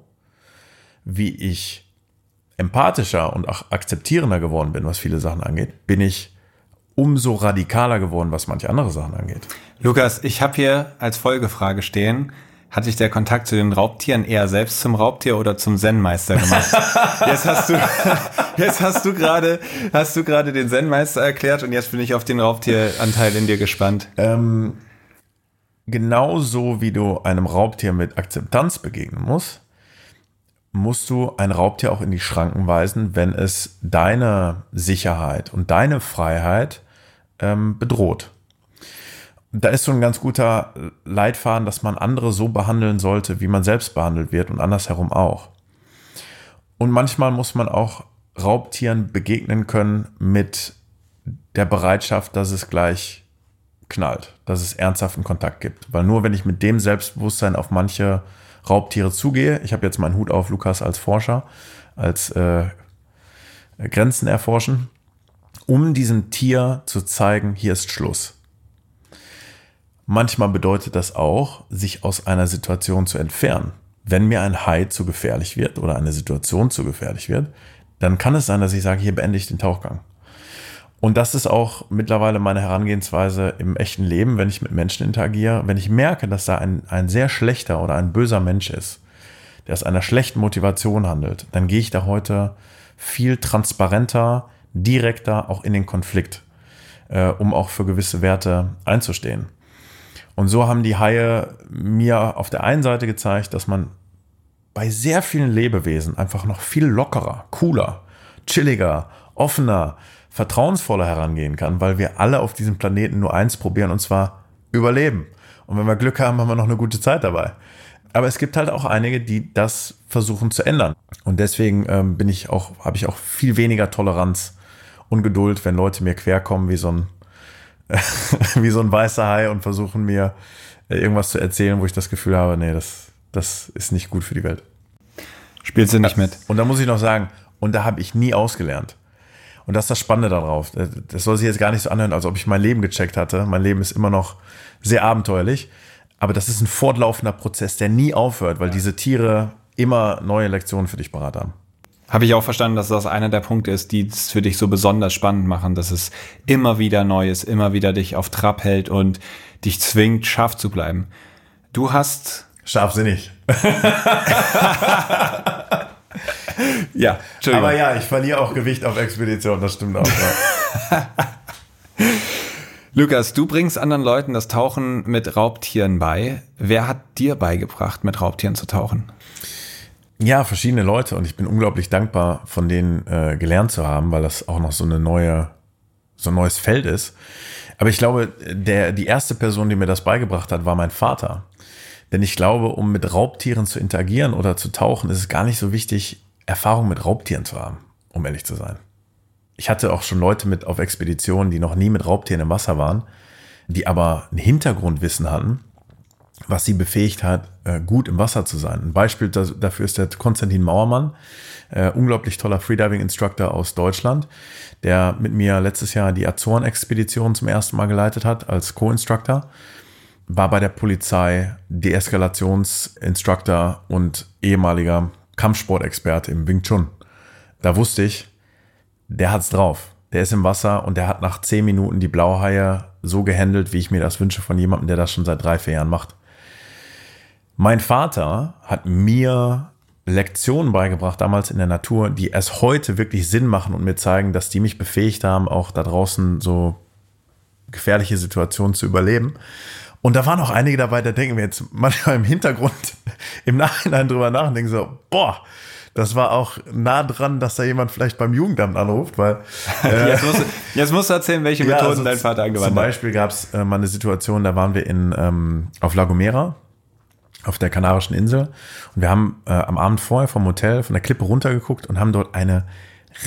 S1: wie ich empathischer und auch akzeptierender geworden bin, was viele Sachen angeht, bin ich umso radikaler geworden, was manche andere Sachen angeht.
S3: Lukas, ich habe hier als Folgefrage stehen, hat sich der Kontakt zu den Raubtieren eher selbst zum Raubtier oder zum Zen-Meister gemacht? jetzt hast du, jetzt hast du gerade, hast du gerade den Zen-Meister erklärt und jetzt bin ich auf den Raubtieranteil in dir gespannt.
S1: Ähm, genauso wie du einem Raubtier mit Akzeptanz begegnen musst, musst du ein Raubtier auch in die Schranken weisen, wenn es deine Sicherheit und deine Freiheit ähm, bedroht da ist so ein ganz guter Leitfaden, dass man andere so behandeln sollte, wie man selbst behandelt wird und andersherum auch. Und manchmal muss man auch Raubtieren begegnen können mit der Bereitschaft, dass es gleich knallt, dass es ernsthaften Kontakt gibt. Weil nur wenn ich mit dem Selbstbewusstsein auf manche Raubtiere zugehe, ich habe jetzt meinen Hut auf, Lukas, als Forscher, als äh, Grenzen erforschen, um diesem Tier zu zeigen, hier ist Schluss. Manchmal bedeutet das auch, sich aus einer Situation zu entfernen. Wenn mir ein Hai zu gefährlich wird oder eine Situation zu gefährlich wird, dann kann es sein, dass ich sage, hier beende ich den Tauchgang. Und das ist auch mittlerweile meine Herangehensweise im echten Leben, wenn ich mit Menschen interagiere. Wenn ich merke, dass da ein, ein sehr schlechter oder ein böser Mensch ist, der aus einer schlechten Motivation handelt, dann gehe ich da heute viel transparenter, direkter auch in den Konflikt, äh, um auch für gewisse Werte einzustehen. Und so haben die Haie mir auf der einen Seite gezeigt, dass man bei sehr vielen Lebewesen einfach noch viel lockerer, cooler, chilliger, offener, vertrauensvoller herangehen kann, weil wir alle auf diesem Planeten nur eins probieren und zwar überleben. Und wenn wir Glück haben, haben wir noch eine gute Zeit dabei. Aber es gibt halt auch einige, die das versuchen zu ändern. Und deswegen ähm, bin ich auch, habe ich auch viel weniger Toleranz und Geduld, wenn Leute mir querkommen wie so ein wie so ein weißer Hai und versuchen mir äh, irgendwas zu erzählen, wo ich das Gefühl habe, nee, das, das ist nicht gut für die Welt.
S3: Spielst du nicht mit?
S1: Und da muss ich noch sagen, und da habe ich nie ausgelernt. Und das ist das Spannende darauf. Äh, das soll sich jetzt gar nicht so anhören, als ob ich mein Leben gecheckt hatte. Mein Leben ist immer noch sehr abenteuerlich. Aber das ist ein fortlaufender Prozess, der nie aufhört, weil diese Tiere immer neue Lektionen für dich parat haben.
S3: Habe ich auch verstanden, dass das einer der Punkte ist, die es für dich so besonders spannend machen, dass es immer wieder Neues, immer wieder dich auf Trab hält und dich zwingt, scharf zu bleiben. Du hast.
S1: Scharfsinnig.
S3: ja,
S1: aber ja, ich verliere auch Gewicht auf Expedition, das stimmt auch.
S3: Lukas, du bringst anderen Leuten das Tauchen mit Raubtieren bei. Wer hat dir beigebracht, mit Raubtieren zu tauchen?
S1: Ja, verschiedene Leute und ich bin unglaublich dankbar, von denen äh, gelernt zu haben, weil das auch noch so eine neue, so ein neues Feld ist. Aber ich glaube, der, die erste Person, die mir das beigebracht hat, war mein Vater. Denn ich glaube, um mit Raubtieren zu interagieren oder zu tauchen, ist es gar nicht so wichtig, Erfahrung mit Raubtieren zu haben, um ehrlich zu sein. Ich hatte auch schon Leute mit auf Expeditionen, die noch nie mit Raubtieren im Wasser waren, die aber ein Hintergrundwissen hatten was sie befähigt hat, äh, gut im Wasser zu sein. Ein Beispiel dafür ist der Konstantin Mauermann, äh, unglaublich toller Freediving-Instructor aus Deutschland, der mit mir letztes Jahr die Azoren-Expedition zum ersten Mal geleitet hat als Co-Instructor, war bei der Polizei Deeskalations-Instructor und ehemaliger Kampfsportexperte im Wing Chun. Da wusste ich, der hat's drauf. Der ist im Wasser und der hat nach zehn Minuten die Blauhaie so gehandelt, wie ich mir das wünsche von jemandem, der das schon seit drei, vier Jahren macht. Mein Vater hat mir Lektionen beigebracht, damals in der Natur, die erst heute wirklich Sinn machen und mir zeigen, dass die mich befähigt haben, auch da draußen so gefährliche Situationen zu überleben. Und da waren auch einige dabei, da denken wir jetzt manchmal im Hintergrund, im Nachhinein drüber nach und denken so, boah, Das war auch nah dran, dass da jemand vielleicht beim Jugendamt anruft, weil. Äh,
S3: jetzt, musst du, jetzt musst du erzählen, welche Methoden ja, also dein Vater angewandt
S1: hat. Zum Beispiel gab es äh, mal eine Situation, da waren wir in, ähm, auf La Gomera auf der Kanarischen Insel. Und wir haben äh, am Abend vorher vom Hotel von der Klippe runtergeguckt und haben dort eine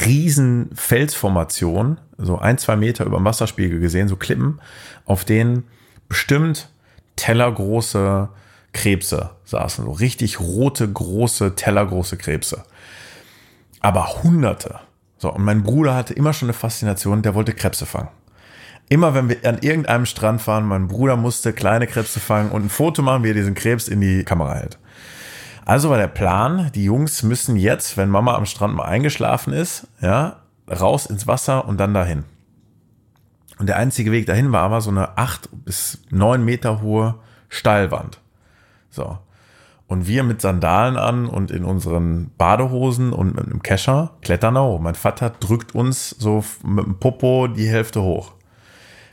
S1: riesen Felsformation, so ein, zwei Meter über dem Wasserspiegel gesehen, so Klippen, auf denen bestimmt tellergroße Krebse saßen. So richtig rote, große, tellergroße Krebse. Aber hunderte. So, und mein Bruder hatte immer schon eine Faszination, der wollte Krebse fangen. Immer wenn wir an irgendeinem Strand waren, mein Bruder musste kleine Krebse fangen und ein Foto machen, wie er diesen Krebs in die Kamera hält. Also war der Plan, die Jungs müssen jetzt, wenn Mama am Strand mal eingeschlafen ist, ja, raus ins Wasser und dann dahin. Und der einzige Weg dahin war aber so eine acht bis neun Meter hohe Steilwand. So. Und wir mit Sandalen an und in unseren Badehosen und mit einem Kescher klettern auch. Mein Vater drückt uns so mit dem Popo die Hälfte hoch.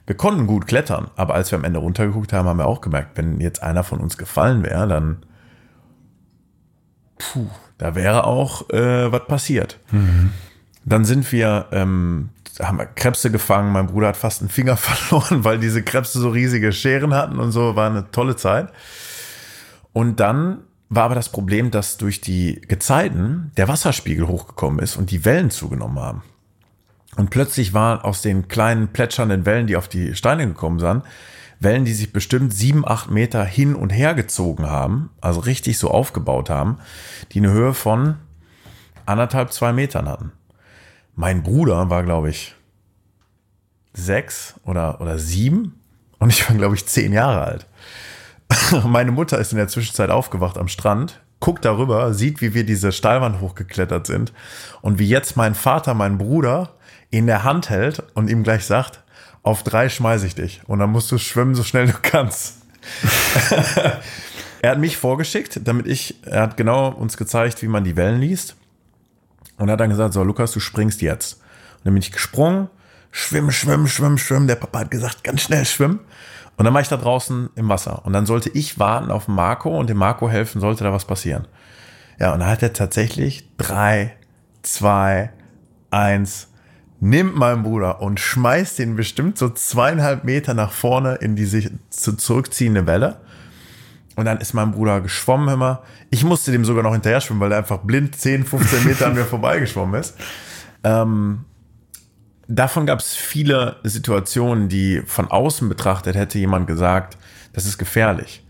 S1: Wir konnten gut klettern, aber als wir am Ende runtergeguckt haben, haben wir auch gemerkt, wenn jetzt einer von uns gefallen wäre, dann puh, da wäre auch äh, was passiert. Mhm. Dann sind wir, ähm, haben wir Krebse gefangen. Mein Bruder hat fast einen Finger verloren, weil diese Krebse so riesige Scheren hatten und so. War eine tolle Zeit. Und dann war aber das Problem, dass durch die Gezeiten der Wasserspiegel hochgekommen ist und die Wellen zugenommen haben. Und plötzlich waren aus den kleinen plätschernden Wellen, die auf die Steine gekommen sind, Wellen, die sich bestimmt sieben, acht Meter hin und her gezogen haben, also richtig so aufgebaut haben, die eine Höhe von anderthalb, zwei Metern hatten. Mein Bruder war, glaube ich, sechs oder, oder sieben und ich war, glaube ich, zehn Jahre alt. Meine Mutter ist in der Zwischenzeit aufgewacht am Strand, guckt darüber, sieht, wie wir diese Steilwand hochgeklettert sind und wie jetzt mein Vater, mein Bruder, in der Hand hält und ihm gleich sagt, auf drei schmeiße ich dich und dann musst du schwimmen, so schnell du kannst. er hat mich vorgeschickt, damit ich, er hat genau uns gezeigt, wie man die Wellen liest und hat dann gesagt, so Lukas, du springst jetzt. Und dann bin ich gesprungen, schwimm, schwimm, schwimm, schwimm. Der Papa hat gesagt, ganz schnell schwimmen. Und dann war ich da draußen im Wasser. Und dann sollte ich warten auf Marco und dem Marco helfen, sollte da was passieren. Ja, und dann hat er tatsächlich drei, zwei, eins, nimmt meinen Bruder und schmeißt ihn bestimmt so zweieinhalb Meter nach vorne in die sich zurückziehende Welle. Und dann ist mein Bruder geschwommen immer. Ich musste dem sogar noch hinterher schwimmen, weil er einfach blind 10, 15 Meter an mir vorbeigeschwommen ist. Ähm, davon gab es viele Situationen, die von außen betrachtet hätte jemand gesagt, das ist gefährlich.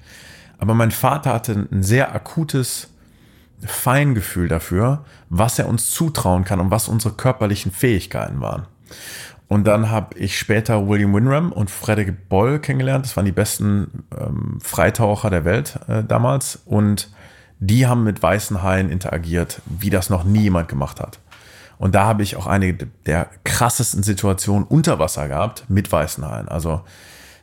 S1: Aber mein Vater hatte ein sehr akutes Feingefühl dafür, was er uns zutrauen kann und was unsere körperlichen Fähigkeiten waren. Und dann habe ich später William Winram und Frederick Boll kennengelernt. Das waren die besten ähm, Freitaucher der Welt äh, damals. Und die haben mit weißen Haien interagiert, wie das noch nie jemand gemacht hat. Und da habe ich auch eine der krassesten Situationen unter Wasser gehabt mit weißen Haien. Also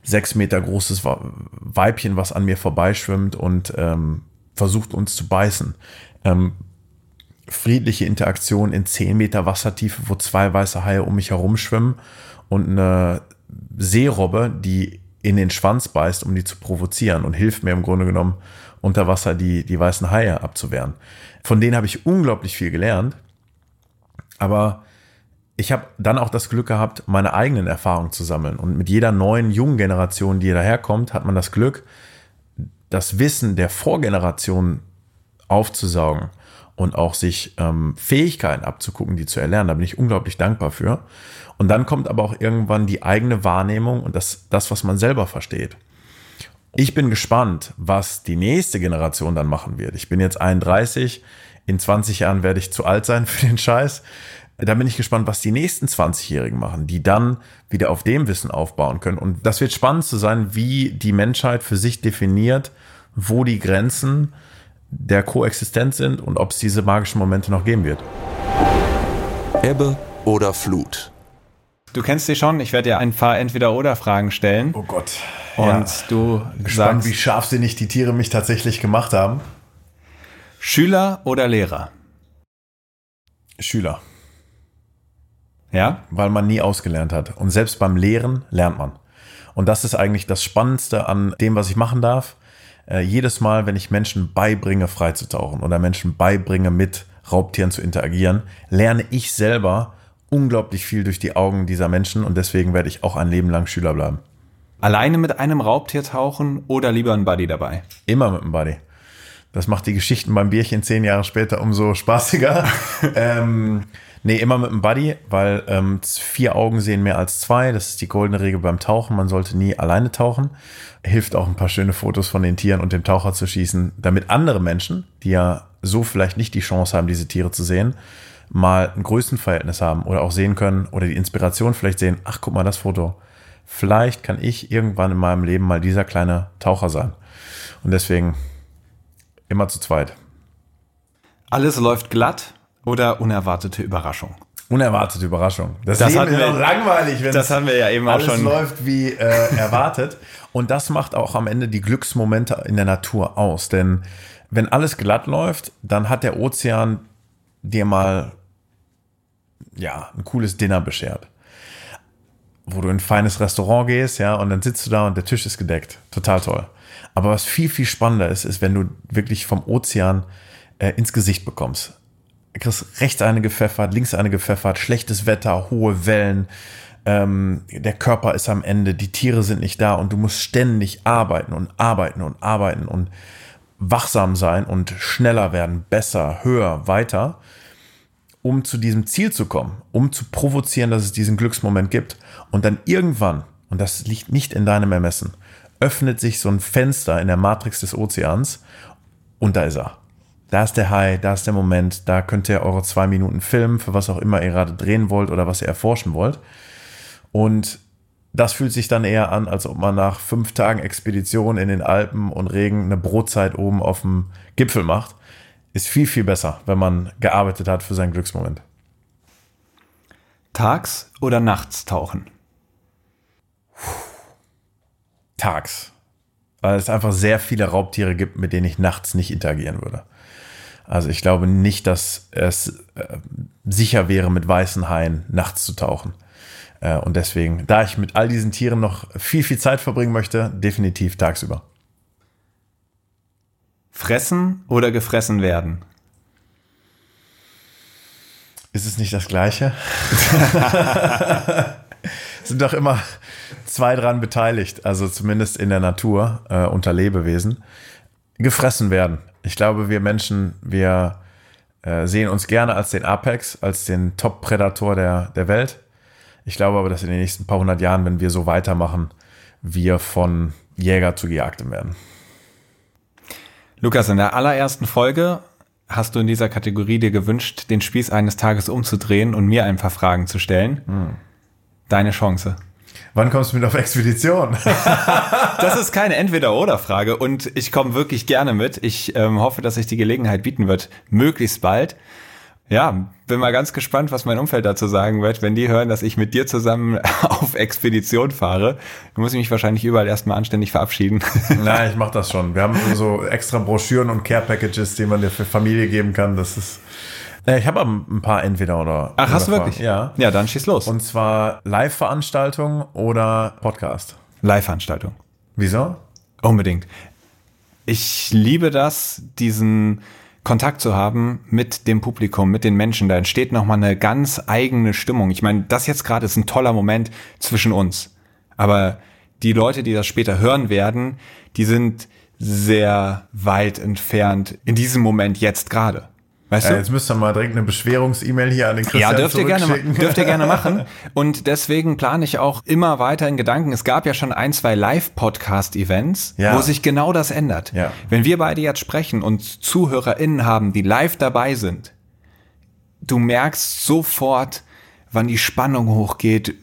S1: sechs Meter großes Weibchen, was an mir vorbeischwimmt und ähm, versucht uns zu beißen ähm, friedliche Interaktion in 10 Meter Wassertiefe, wo zwei weiße Haie um mich herum schwimmen und eine Seerobbe, die in den Schwanz beißt, um die zu provozieren und hilft mir im Grunde genommen unter Wasser die, die weißen Haie abzuwehren. Von denen habe ich unglaublich viel gelernt, aber ich habe dann auch das Glück gehabt, meine eigenen Erfahrungen zu sammeln. Und mit jeder neuen jungen Generation, die daherkommt, hat man das Glück, das Wissen der Vorgeneration aufzusaugen und auch sich ähm, Fähigkeiten abzugucken, die zu erlernen. Da bin ich unglaublich dankbar für. Und dann kommt aber auch irgendwann die eigene Wahrnehmung und das, das, was man selber versteht. Ich bin gespannt, was die nächste Generation dann machen wird. Ich bin jetzt 31, in 20 Jahren werde ich zu alt sein für den Scheiß. Da bin ich gespannt, was die nächsten 20-Jährigen machen, die dann wieder auf dem Wissen aufbauen können. Und das wird spannend zu sein, wie die Menschheit für sich definiert, wo die Grenzen äh, der koexistent sind und ob es diese magischen Momente noch geben wird.
S2: Ebbe oder Flut?
S3: Du kennst sie schon. Ich werde dir ein paar Entweder-Oder-Fragen stellen.
S1: Oh Gott.
S3: Und ja. du
S1: Gespannt, sagst, wie scharfsinnig die Tiere mich tatsächlich gemacht haben.
S3: Schüler oder Lehrer?
S1: Schüler.
S3: Ja?
S1: Weil man nie ausgelernt hat. Und selbst beim Lehren lernt man. Und das ist eigentlich das Spannendste an dem, was ich machen darf äh, jedes Mal, wenn ich Menschen beibringe, freizutauchen oder Menschen beibringe, mit Raubtieren zu interagieren, lerne ich selber unglaublich viel durch die Augen dieser Menschen und deswegen werde ich auch ein Leben lang Schüler bleiben.
S3: Alleine mit einem Raubtier tauchen oder lieber ein Buddy dabei?
S1: Immer mit einem Buddy. Das macht die Geschichten beim Bierchen zehn Jahre später umso spaßiger. ähm, nee, immer mit einem Buddy, weil ähm, vier Augen sehen mehr als zwei. Das ist die goldene Regel beim Tauchen. Man sollte nie alleine tauchen. Hilft auch ein paar schöne Fotos von den Tieren und dem Taucher zu schießen, damit andere Menschen, die ja so vielleicht nicht die Chance haben, diese Tiere zu sehen, mal ein Größenverhältnis haben oder auch sehen können oder die Inspiration vielleicht sehen, ach guck mal das Foto. Vielleicht kann ich irgendwann in meinem Leben mal dieser kleine Taucher sein. Und deswegen immer zu zweit.
S3: Alles läuft glatt oder unerwartete Überraschung?
S1: Unerwartete Überraschung.
S3: Das, das
S1: Leben ist doch langweilig, wenn
S3: das haben wir ja eben auch
S1: alles
S3: schon.
S1: läuft wie äh, erwartet. Und das macht auch am Ende die Glücksmomente in der Natur aus. Denn wenn alles glatt läuft, dann hat der Ozean dir mal ja ein cooles Dinner beschert, wo du in ein feines Restaurant gehst, ja, und dann sitzt du da und der Tisch ist gedeckt. Total toll. Aber was viel viel spannender ist, ist, wenn du wirklich vom Ozean äh, ins Gesicht bekommst kriegst rechts eine gepfeffert, links eine gepfeffert, schlechtes Wetter, hohe Wellen, ähm, der Körper ist am Ende, die Tiere sind nicht da und du musst ständig arbeiten und arbeiten und arbeiten und wachsam sein und schneller werden, besser, höher, weiter, um zu diesem Ziel zu kommen, um zu provozieren, dass es diesen Glücksmoment gibt. Und dann irgendwann, und das liegt nicht in deinem Ermessen, öffnet sich so ein Fenster in der Matrix des Ozeans und da ist er da ist der High, da ist der Moment, da könnt ihr eure zwei Minuten filmen, für was auch immer ihr gerade drehen wollt oder was ihr erforschen wollt. Und das fühlt sich dann eher an, als ob man nach fünf Tagen Expedition in den Alpen und Regen eine Brotzeit oben auf dem Gipfel macht. Ist viel, viel besser, wenn man gearbeitet hat für seinen Glücksmoment.
S3: Tags oder nachts tauchen?
S1: Tags. Weil es einfach sehr viele Raubtiere gibt, mit denen ich nachts nicht interagieren würde. Also ich glaube nicht, dass es äh, sicher wäre, mit weißen Haien nachts zu tauchen. Äh, und deswegen, da ich mit all diesen Tieren noch viel, viel Zeit verbringen möchte, definitiv tagsüber.
S3: Fressen oder gefressen werden?
S1: Ist es nicht das Gleiche? sind doch immer zwei dran beteiligt, also zumindest in der Natur äh, unter Lebewesen. Gefressen werden. Ich glaube, wir Menschen, wir äh, sehen uns gerne als den Apex, als den Top-Predator der, der Welt. Ich glaube aber, dass in den nächsten paar hundert Jahren, wenn wir so weitermachen, wir von Jäger zu Gejagtem werden.
S3: Lukas, in der allerersten Folge hast du in dieser Kategorie dir gewünscht, den Spieß eines Tages umzudrehen und mir ein paar Fragen zu stellen. Hm. Deine Chance.
S1: Wann kommst du mit auf Expedition?
S3: das ist keine Entweder-Oder-Frage und ich komme wirklich gerne mit. Ich ähm, hoffe, dass sich die Gelegenheit bieten wird, möglichst bald. Ja, bin mal ganz gespannt, was mein Umfeld dazu sagen wird, wenn die hören, dass ich mit dir zusammen auf Expedition fahre. Du musst mich wahrscheinlich überall erstmal anständig verabschieden.
S1: Nein, ich mach das schon. Wir haben so extra Broschüren und Care-Packages, die man dir für Familie geben kann. Das ist ich habe ein paar entweder oder.
S3: Ach, hast du wirklich?
S1: Ja.
S3: Ja, dann schieß los.
S1: Und zwar Live-Veranstaltung oder Podcast?
S3: Live-Veranstaltung.
S1: Wieso?
S3: Unbedingt. Ich liebe das, diesen Kontakt zu haben mit dem Publikum, mit den Menschen. Da entsteht nochmal eine ganz eigene Stimmung. Ich meine, das jetzt gerade ist ein toller Moment zwischen uns. Aber die Leute, die das später hören werden, die sind sehr weit entfernt in diesem Moment jetzt gerade.
S1: Weißt du? Äh, jetzt müsst ihr mal direkt eine Beschwerungs-E-Mail hier an den Christian
S3: Ja, dürft ihr, gerne, dürft ihr gerne machen. Und deswegen plane ich auch immer weiter in Gedanken. Es gab ja schon ein, zwei Live-Podcast-Events, ja. wo sich genau das ändert.
S1: Ja.
S3: Wenn wir beide jetzt sprechen und ZuhörerInnen haben, die live dabei sind, du merkst sofort, wann die Spannung hochgeht,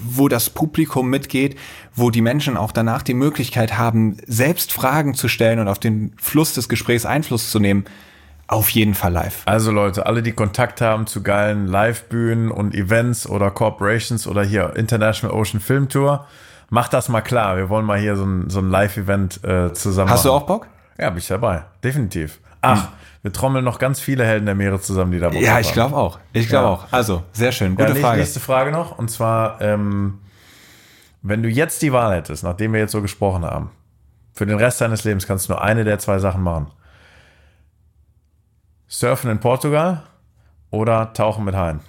S3: wo das Publikum mitgeht, wo die Menschen auch danach die Möglichkeit haben, selbst Fragen zu stellen und auf den Fluss des Gesprächs Einfluss zu nehmen. Auf jeden Fall live.
S1: Also Leute, alle, die Kontakt haben zu geilen Live-Bühnen und Events oder Corporations oder hier International Ocean Film Tour, macht das mal klar. Wir wollen mal hier so ein, so ein Live-Event äh, zusammen
S3: Hast machen. du auch Bock?
S1: Ja, bin ich dabei. Definitiv. Ach, hm. wir trommeln noch ganz viele Helden der Meere zusammen, die da
S3: Bock Ja, ich glaube auch. Ich glaube ja. auch. Also, sehr schön. Gute ja, Frage.
S1: Nächste Frage noch. Und zwar, ähm, wenn du jetzt die Wahl hättest, nachdem wir jetzt so gesprochen haben, für den Rest deines Lebens kannst du nur eine der zwei Sachen machen Surfen in Portugal oder Tauchen mit Haien?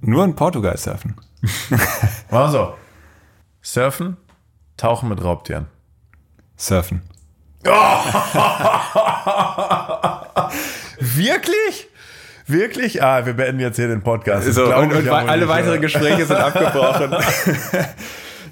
S3: Nur in Portugal surfen.
S1: Machen wir so. Surfen, Tauchen mit Raubtieren.
S3: Surfen.
S1: Wirklich? Wirklich? Ah, wir beenden jetzt hier den Podcast.
S3: So, und, und alle weiteren? Gespräche sind abgebrochen.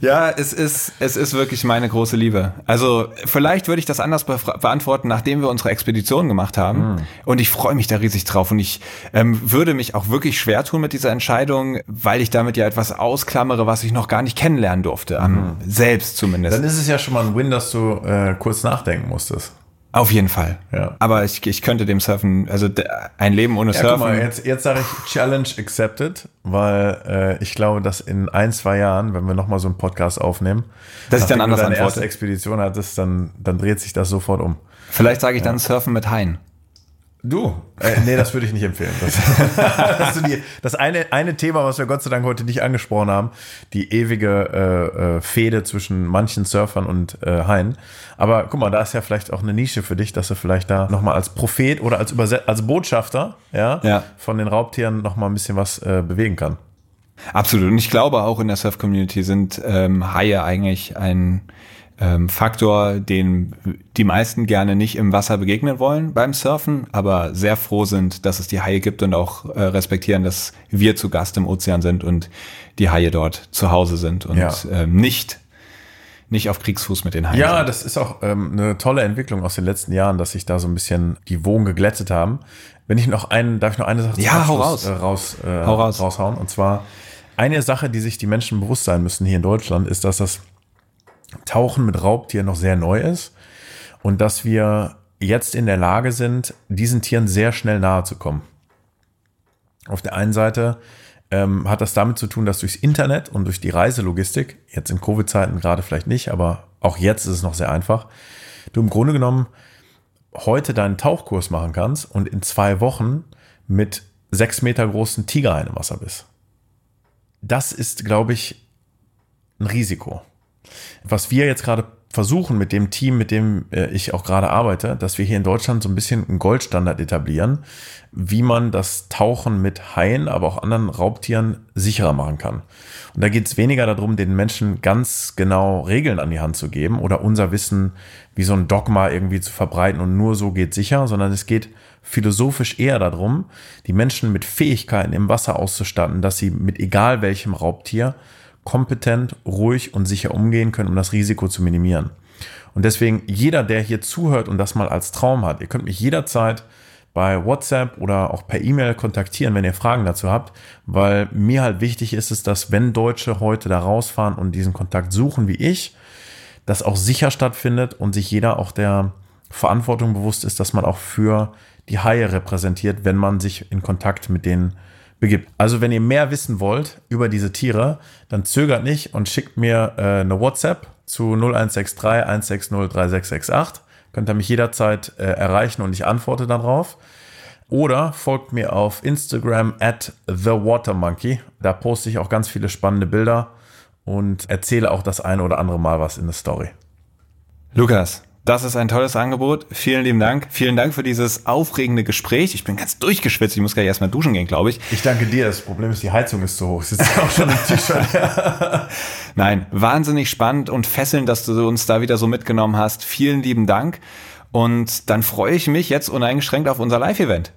S3: Ja, es ist, es ist wirklich meine große Liebe. Also vielleicht würde ich das anders beantworten, nachdem wir unsere Expedition gemacht haben. Und ich freue mich da riesig drauf. Und ich ähm, würde mich auch wirklich schwer tun mit dieser Entscheidung, weil ich damit ja etwas ausklammere, was ich noch gar nicht kennenlernen durfte. Am, selbst zumindest.
S1: Dann ist es ja schon mal ein Win, dass du äh, kurz nachdenken musstest.
S3: Auf jeden Fall.
S1: Ja.
S3: Aber ich, ich könnte dem Surfen, also ein Leben ohne
S1: Ja,
S3: Surfen.
S1: guck mal, jetzt, jetzt sage ich Challenge accepted, weil äh, ich glaube, dass in ein, zwei Jahren, wenn wir nochmal so einen Podcast aufnehmen,
S3: Dass ich dann anders
S1: du deine
S3: antworte.
S1: erste Expedition hattest, dann, dann dreht sich das sofort um.
S3: Vielleicht sage ich dann Surfen mit Haien.
S1: Du? Äh, nee, das würde ich nicht empfehlen. Das, die, das eine, eine Thema, was wir Gott sei Dank heute nicht angesprochen haben, die ewige äh, äh, Fehde zwischen manchen Surfern und äh, Haien. Aber guck mal, da ist ja vielleicht auch eine Nische für dich, dass du vielleicht da nochmal als Prophet oder als, Überset als Botschafter ja,
S3: Ja.
S1: von den Raubtieren nochmal ein bisschen was äh, bewegen kann.
S3: Absolut. Und ich glaube auch in der Surf-Community sind ähm, Haie eigentlich ein ähm, Faktor, den die meisten gerne nicht im Wasser begegnen wollen beim Surfen, aber sehr froh sind, dass es die Haie gibt und auch äh, respektieren, dass wir zu Gast im Ozean sind und die Haie dort zu Hause sind und
S1: Ja.
S3: ähm, nicht, nicht auf Kriegsfuß mit den Haien
S1: Ja,
S3: sind.
S1: das ist auch ähm, eine tolle Entwicklung aus den letzten Jahren, dass sich da so ein bisschen die Wogen geglättet haben. Wenn ich noch einen, darf ich noch eine Sache
S3: Ja, hau raus.
S1: Äh, raus, äh,
S3: Hau raus.
S1: raushauen? Und zwar eine Sache, die sich die Menschen bewusst sein müssen hier in Deutschland, ist, dass das Tauchen mit Raubtieren noch sehr neu ist und dass wir jetzt in der Lage sind, diesen Tieren sehr schnell nahe zu kommen. Auf der einen Seite ähm, hat das damit zu tun, dass durchs Internet und durch die Reiselogistik, jetzt in Covid-Zeiten gerade vielleicht nicht, aber auch jetzt ist es noch sehr einfach, du im Grunde genommen heute deinen Tauchkurs machen kannst und in zwei Wochen mit sechs Meter großen Tigerhaien im Wasser bist. Das ist, glaube ich, ein Risiko. Was wir jetzt gerade versuchen mit dem Team, mit dem äh, ich auch gerade arbeite, dass wir hier in Deutschland so ein bisschen einen Goldstandard etablieren, wie man das Tauchen mit Haien, aber auch anderen Raubtieren sicherer machen kann. Und da geht es weniger darum, den Menschen ganz genau Regeln an die Hand zu geben oder unser Wissen wie so ein Dogma irgendwie zu verbreiten und nur so geht sicher, sondern es geht philosophisch eher darum, die Menschen mit Fähigkeiten im Wasser auszustatten, dass sie mit egal welchem Raubtier kompetent, ruhig und sicher umgehen können, um das Risiko zu minimieren. Und deswegen jeder, der hier zuhört und das mal als Traum hat, ihr könnt mich jederzeit bei WhatsApp oder auch per E-Mail kontaktieren, wenn ihr Fragen dazu habt, weil mir halt wichtig ist es, dass wenn Deutsche heute da rausfahren und diesen Kontakt suchen wie ich, das auch sicher stattfindet und sich jeder auch der Verantwortung bewusst ist, dass man auch für die Haie repräsentiert, wenn man sich in Kontakt mit denen begibt. Also wenn ihr mehr wissen wollt über diese Tiere, dann zögert nicht und schickt mir äh, eine WhatsApp zu 0163 160 3668. Könnt ihr mich jederzeit äh, erreichen und ich antworte darauf. Oder folgt mir auf Instagram at thewatermonkey. Da poste ich auch ganz viele spannende Bilder und erzähle auch das eine oder andere Mal was in der Story.
S3: Lukas, das ist ein tolles Angebot. Vielen lieben Dank. Vielen Dank für dieses aufregende Gespräch. Ich bin ganz durchgeschwitzt. Ich muss gleich erstmal duschen gehen, glaube ich.
S1: Ich danke dir. Das Problem ist, die Heizung ist zu hoch. Ich sitze auch schon im T-Shirt.
S3: Nein, wahnsinnig spannend und fesselnd, dass du uns da wieder so mitgenommen hast. Vielen lieben Dank. Und dann freue ich mich jetzt uneingeschränkt auf unser Live-Event.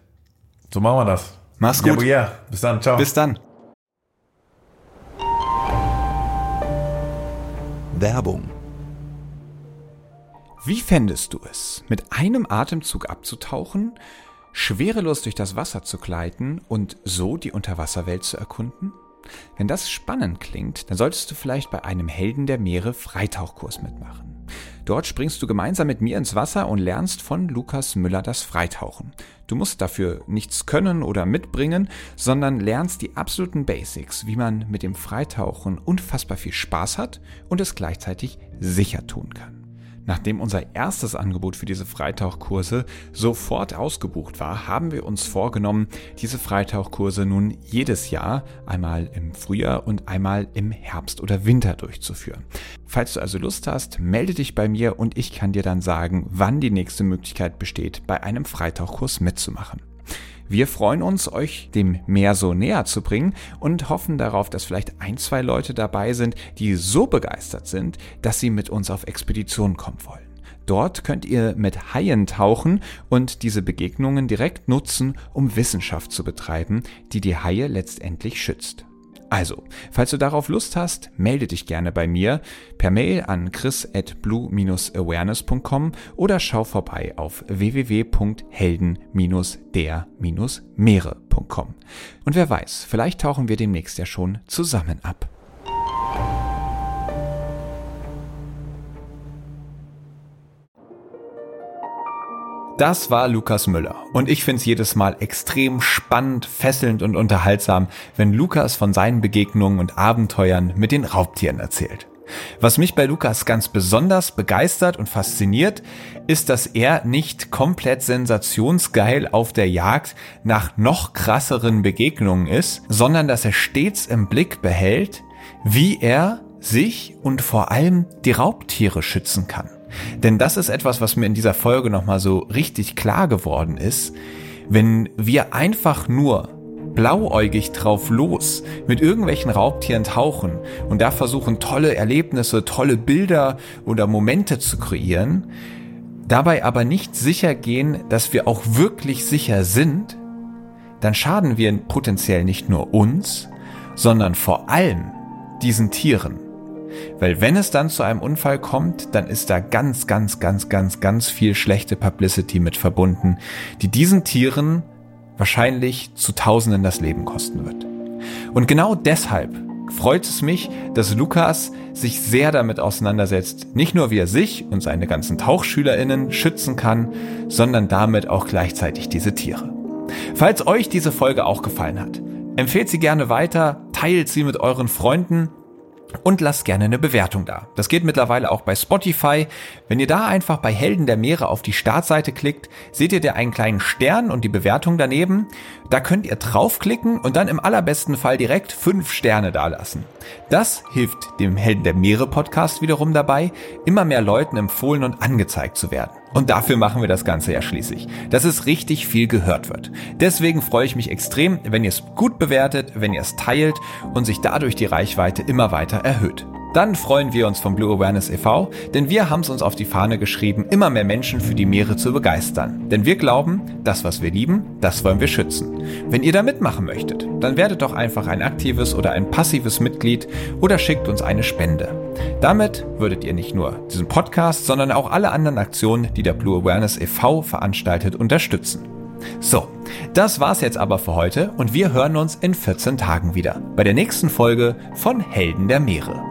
S1: So machen wir das.
S3: Mach's
S1: Ja,
S3: gut.
S1: aber ja. Bis dann. Ciao.
S3: Bis dann.
S2: Werbung.
S3: Wie fändest du es, mit einem Atemzug abzutauchen, schwerelos durch das Wasser zu gleiten und so die Unterwasserwelt zu erkunden? Wenn das spannend klingt, dann solltest du vielleicht bei einem Helden der Meere Freitauchkurs mitmachen. Dort springst du gemeinsam mit mir ins Wasser und lernst von Lukas Müller das Freitauchen. Du musst dafür nichts können oder mitbringen, sondern lernst die absoluten Basics, wie man mit dem Freitauchen unfassbar viel Spaß hat und es gleichzeitig sicher tun kann. Nachdem unser erstes Angebot für diese Freitauchkurse sofort ausgebucht war, haben wir uns vorgenommen, diese Freitauchkurse nun jedes Jahr einmal im Frühjahr und einmal im Herbst oder Winter durchzuführen. Falls du also Lust hast, melde dich bei mir und ich kann dir dann sagen, wann die nächste Möglichkeit besteht, bei einem Freitauchkurs mitzumachen. Wir freuen uns, euch dem Meer so näher zu bringen und hoffen darauf, dass vielleicht ein, zwei Leute dabei sind, die so begeistert sind, dass sie mit uns auf Expedition kommen wollen. Dort könnt ihr mit Haien tauchen und diese Begegnungen direkt nutzen, um Wissenschaft zu betreiben, die die Haie letztendlich schützt. Also, falls du darauf Lust hast, melde dich gerne bei mir per Mail an chris at blue-awareness.com oder schau vorbei auf www.helden-der-meere.com. Und wer weiß, vielleicht tauchen wir demnächst ja schon zusammen ab. Das war Lukas Müller. Und ich finde es jedes Mal extrem spannend, fesselnd und unterhaltsam, wenn Lukas von seinen Begegnungen und Abenteuern mit den Raubtieren erzählt. Was mich bei Lukas ganz besonders begeistert und fasziniert, ist, dass er nicht komplett sensationsgeil auf der Jagd nach noch krasseren Begegnungen ist, sondern dass er stets im Blick behält, wie er sich und vor allem die Raubtiere schützen kann. Denn das ist etwas, was mir in dieser Folge nochmal so richtig klar geworden ist. Wenn wir einfach nur blauäugig drauf los mit irgendwelchen Raubtieren tauchen und da versuchen, tolle Erlebnisse, tolle Bilder oder Momente zu kreieren, dabei aber nicht sicher gehen, dass wir auch wirklich sicher sind, dann schaden wir potenziell nicht nur uns, sondern vor allem diesen Tieren. Weil wenn es dann zu einem Unfall kommt, dann ist da ganz, ganz, ganz, ganz, ganz viel schlechte Publicity mit verbunden, die diesen Tieren wahrscheinlich zu Tausenden das Leben kosten wird. Und genau deshalb freut es mich, dass Lukas sich sehr damit auseinandersetzt, nicht nur wie er sich und seine ganzen Tauchschülerinnen schützen kann, sondern damit auch gleichzeitig diese Tiere. Falls euch diese Folge auch gefallen hat, empfehlt sie gerne weiter, teilt sie mit euren Freunden und lasst gerne eine Bewertung da. Das geht mittlerweile auch bei Spotify. Wenn ihr da einfach bei Helden der Meere auf die Startseite klickt, seht ihr da einen kleinen Stern und die Bewertung daneben. Da könnt ihr draufklicken und dann im allerbesten Fall direkt fünf Sterne dalassen. Das hilft dem Helden der Meere Podcast wiederum dabei, immer mehr Leuten empfohlen und angezeigt zu werden. Und dafür machen wir das Ganze ja schließlich, dass es richtig viel gehört wird. Deswegen freue ich mich extrem, wenn ihr es gut bewertet, wenn ihr es teilt und sich dadurch die Reichweite immer weiter erhöht. Dann freuen wir uns vom Blue Awareness e.V., denn wir haben es uns auf die Fahne geschrieben, immer mehr Menschen für die Meere zu begeistern. Denn wir glauben, das, was wir lieben, das wollen wir schützen. Wenn ihr da mitmachen möchtet, dann werdet doch einfach ein aktives oder ein passives Mitglied oder schickt uns eine Spende. Damit würdet ihr nicht nur diesen Podcast, sondern auch alle anderen Aktionen, die der Blue Awareness e.V. veranstaltet, unterstützen. So, das war's jetzt aber für heute und wir hören uns in 14 Tagen wieder bei der nächsten Folge von Helden der Meere.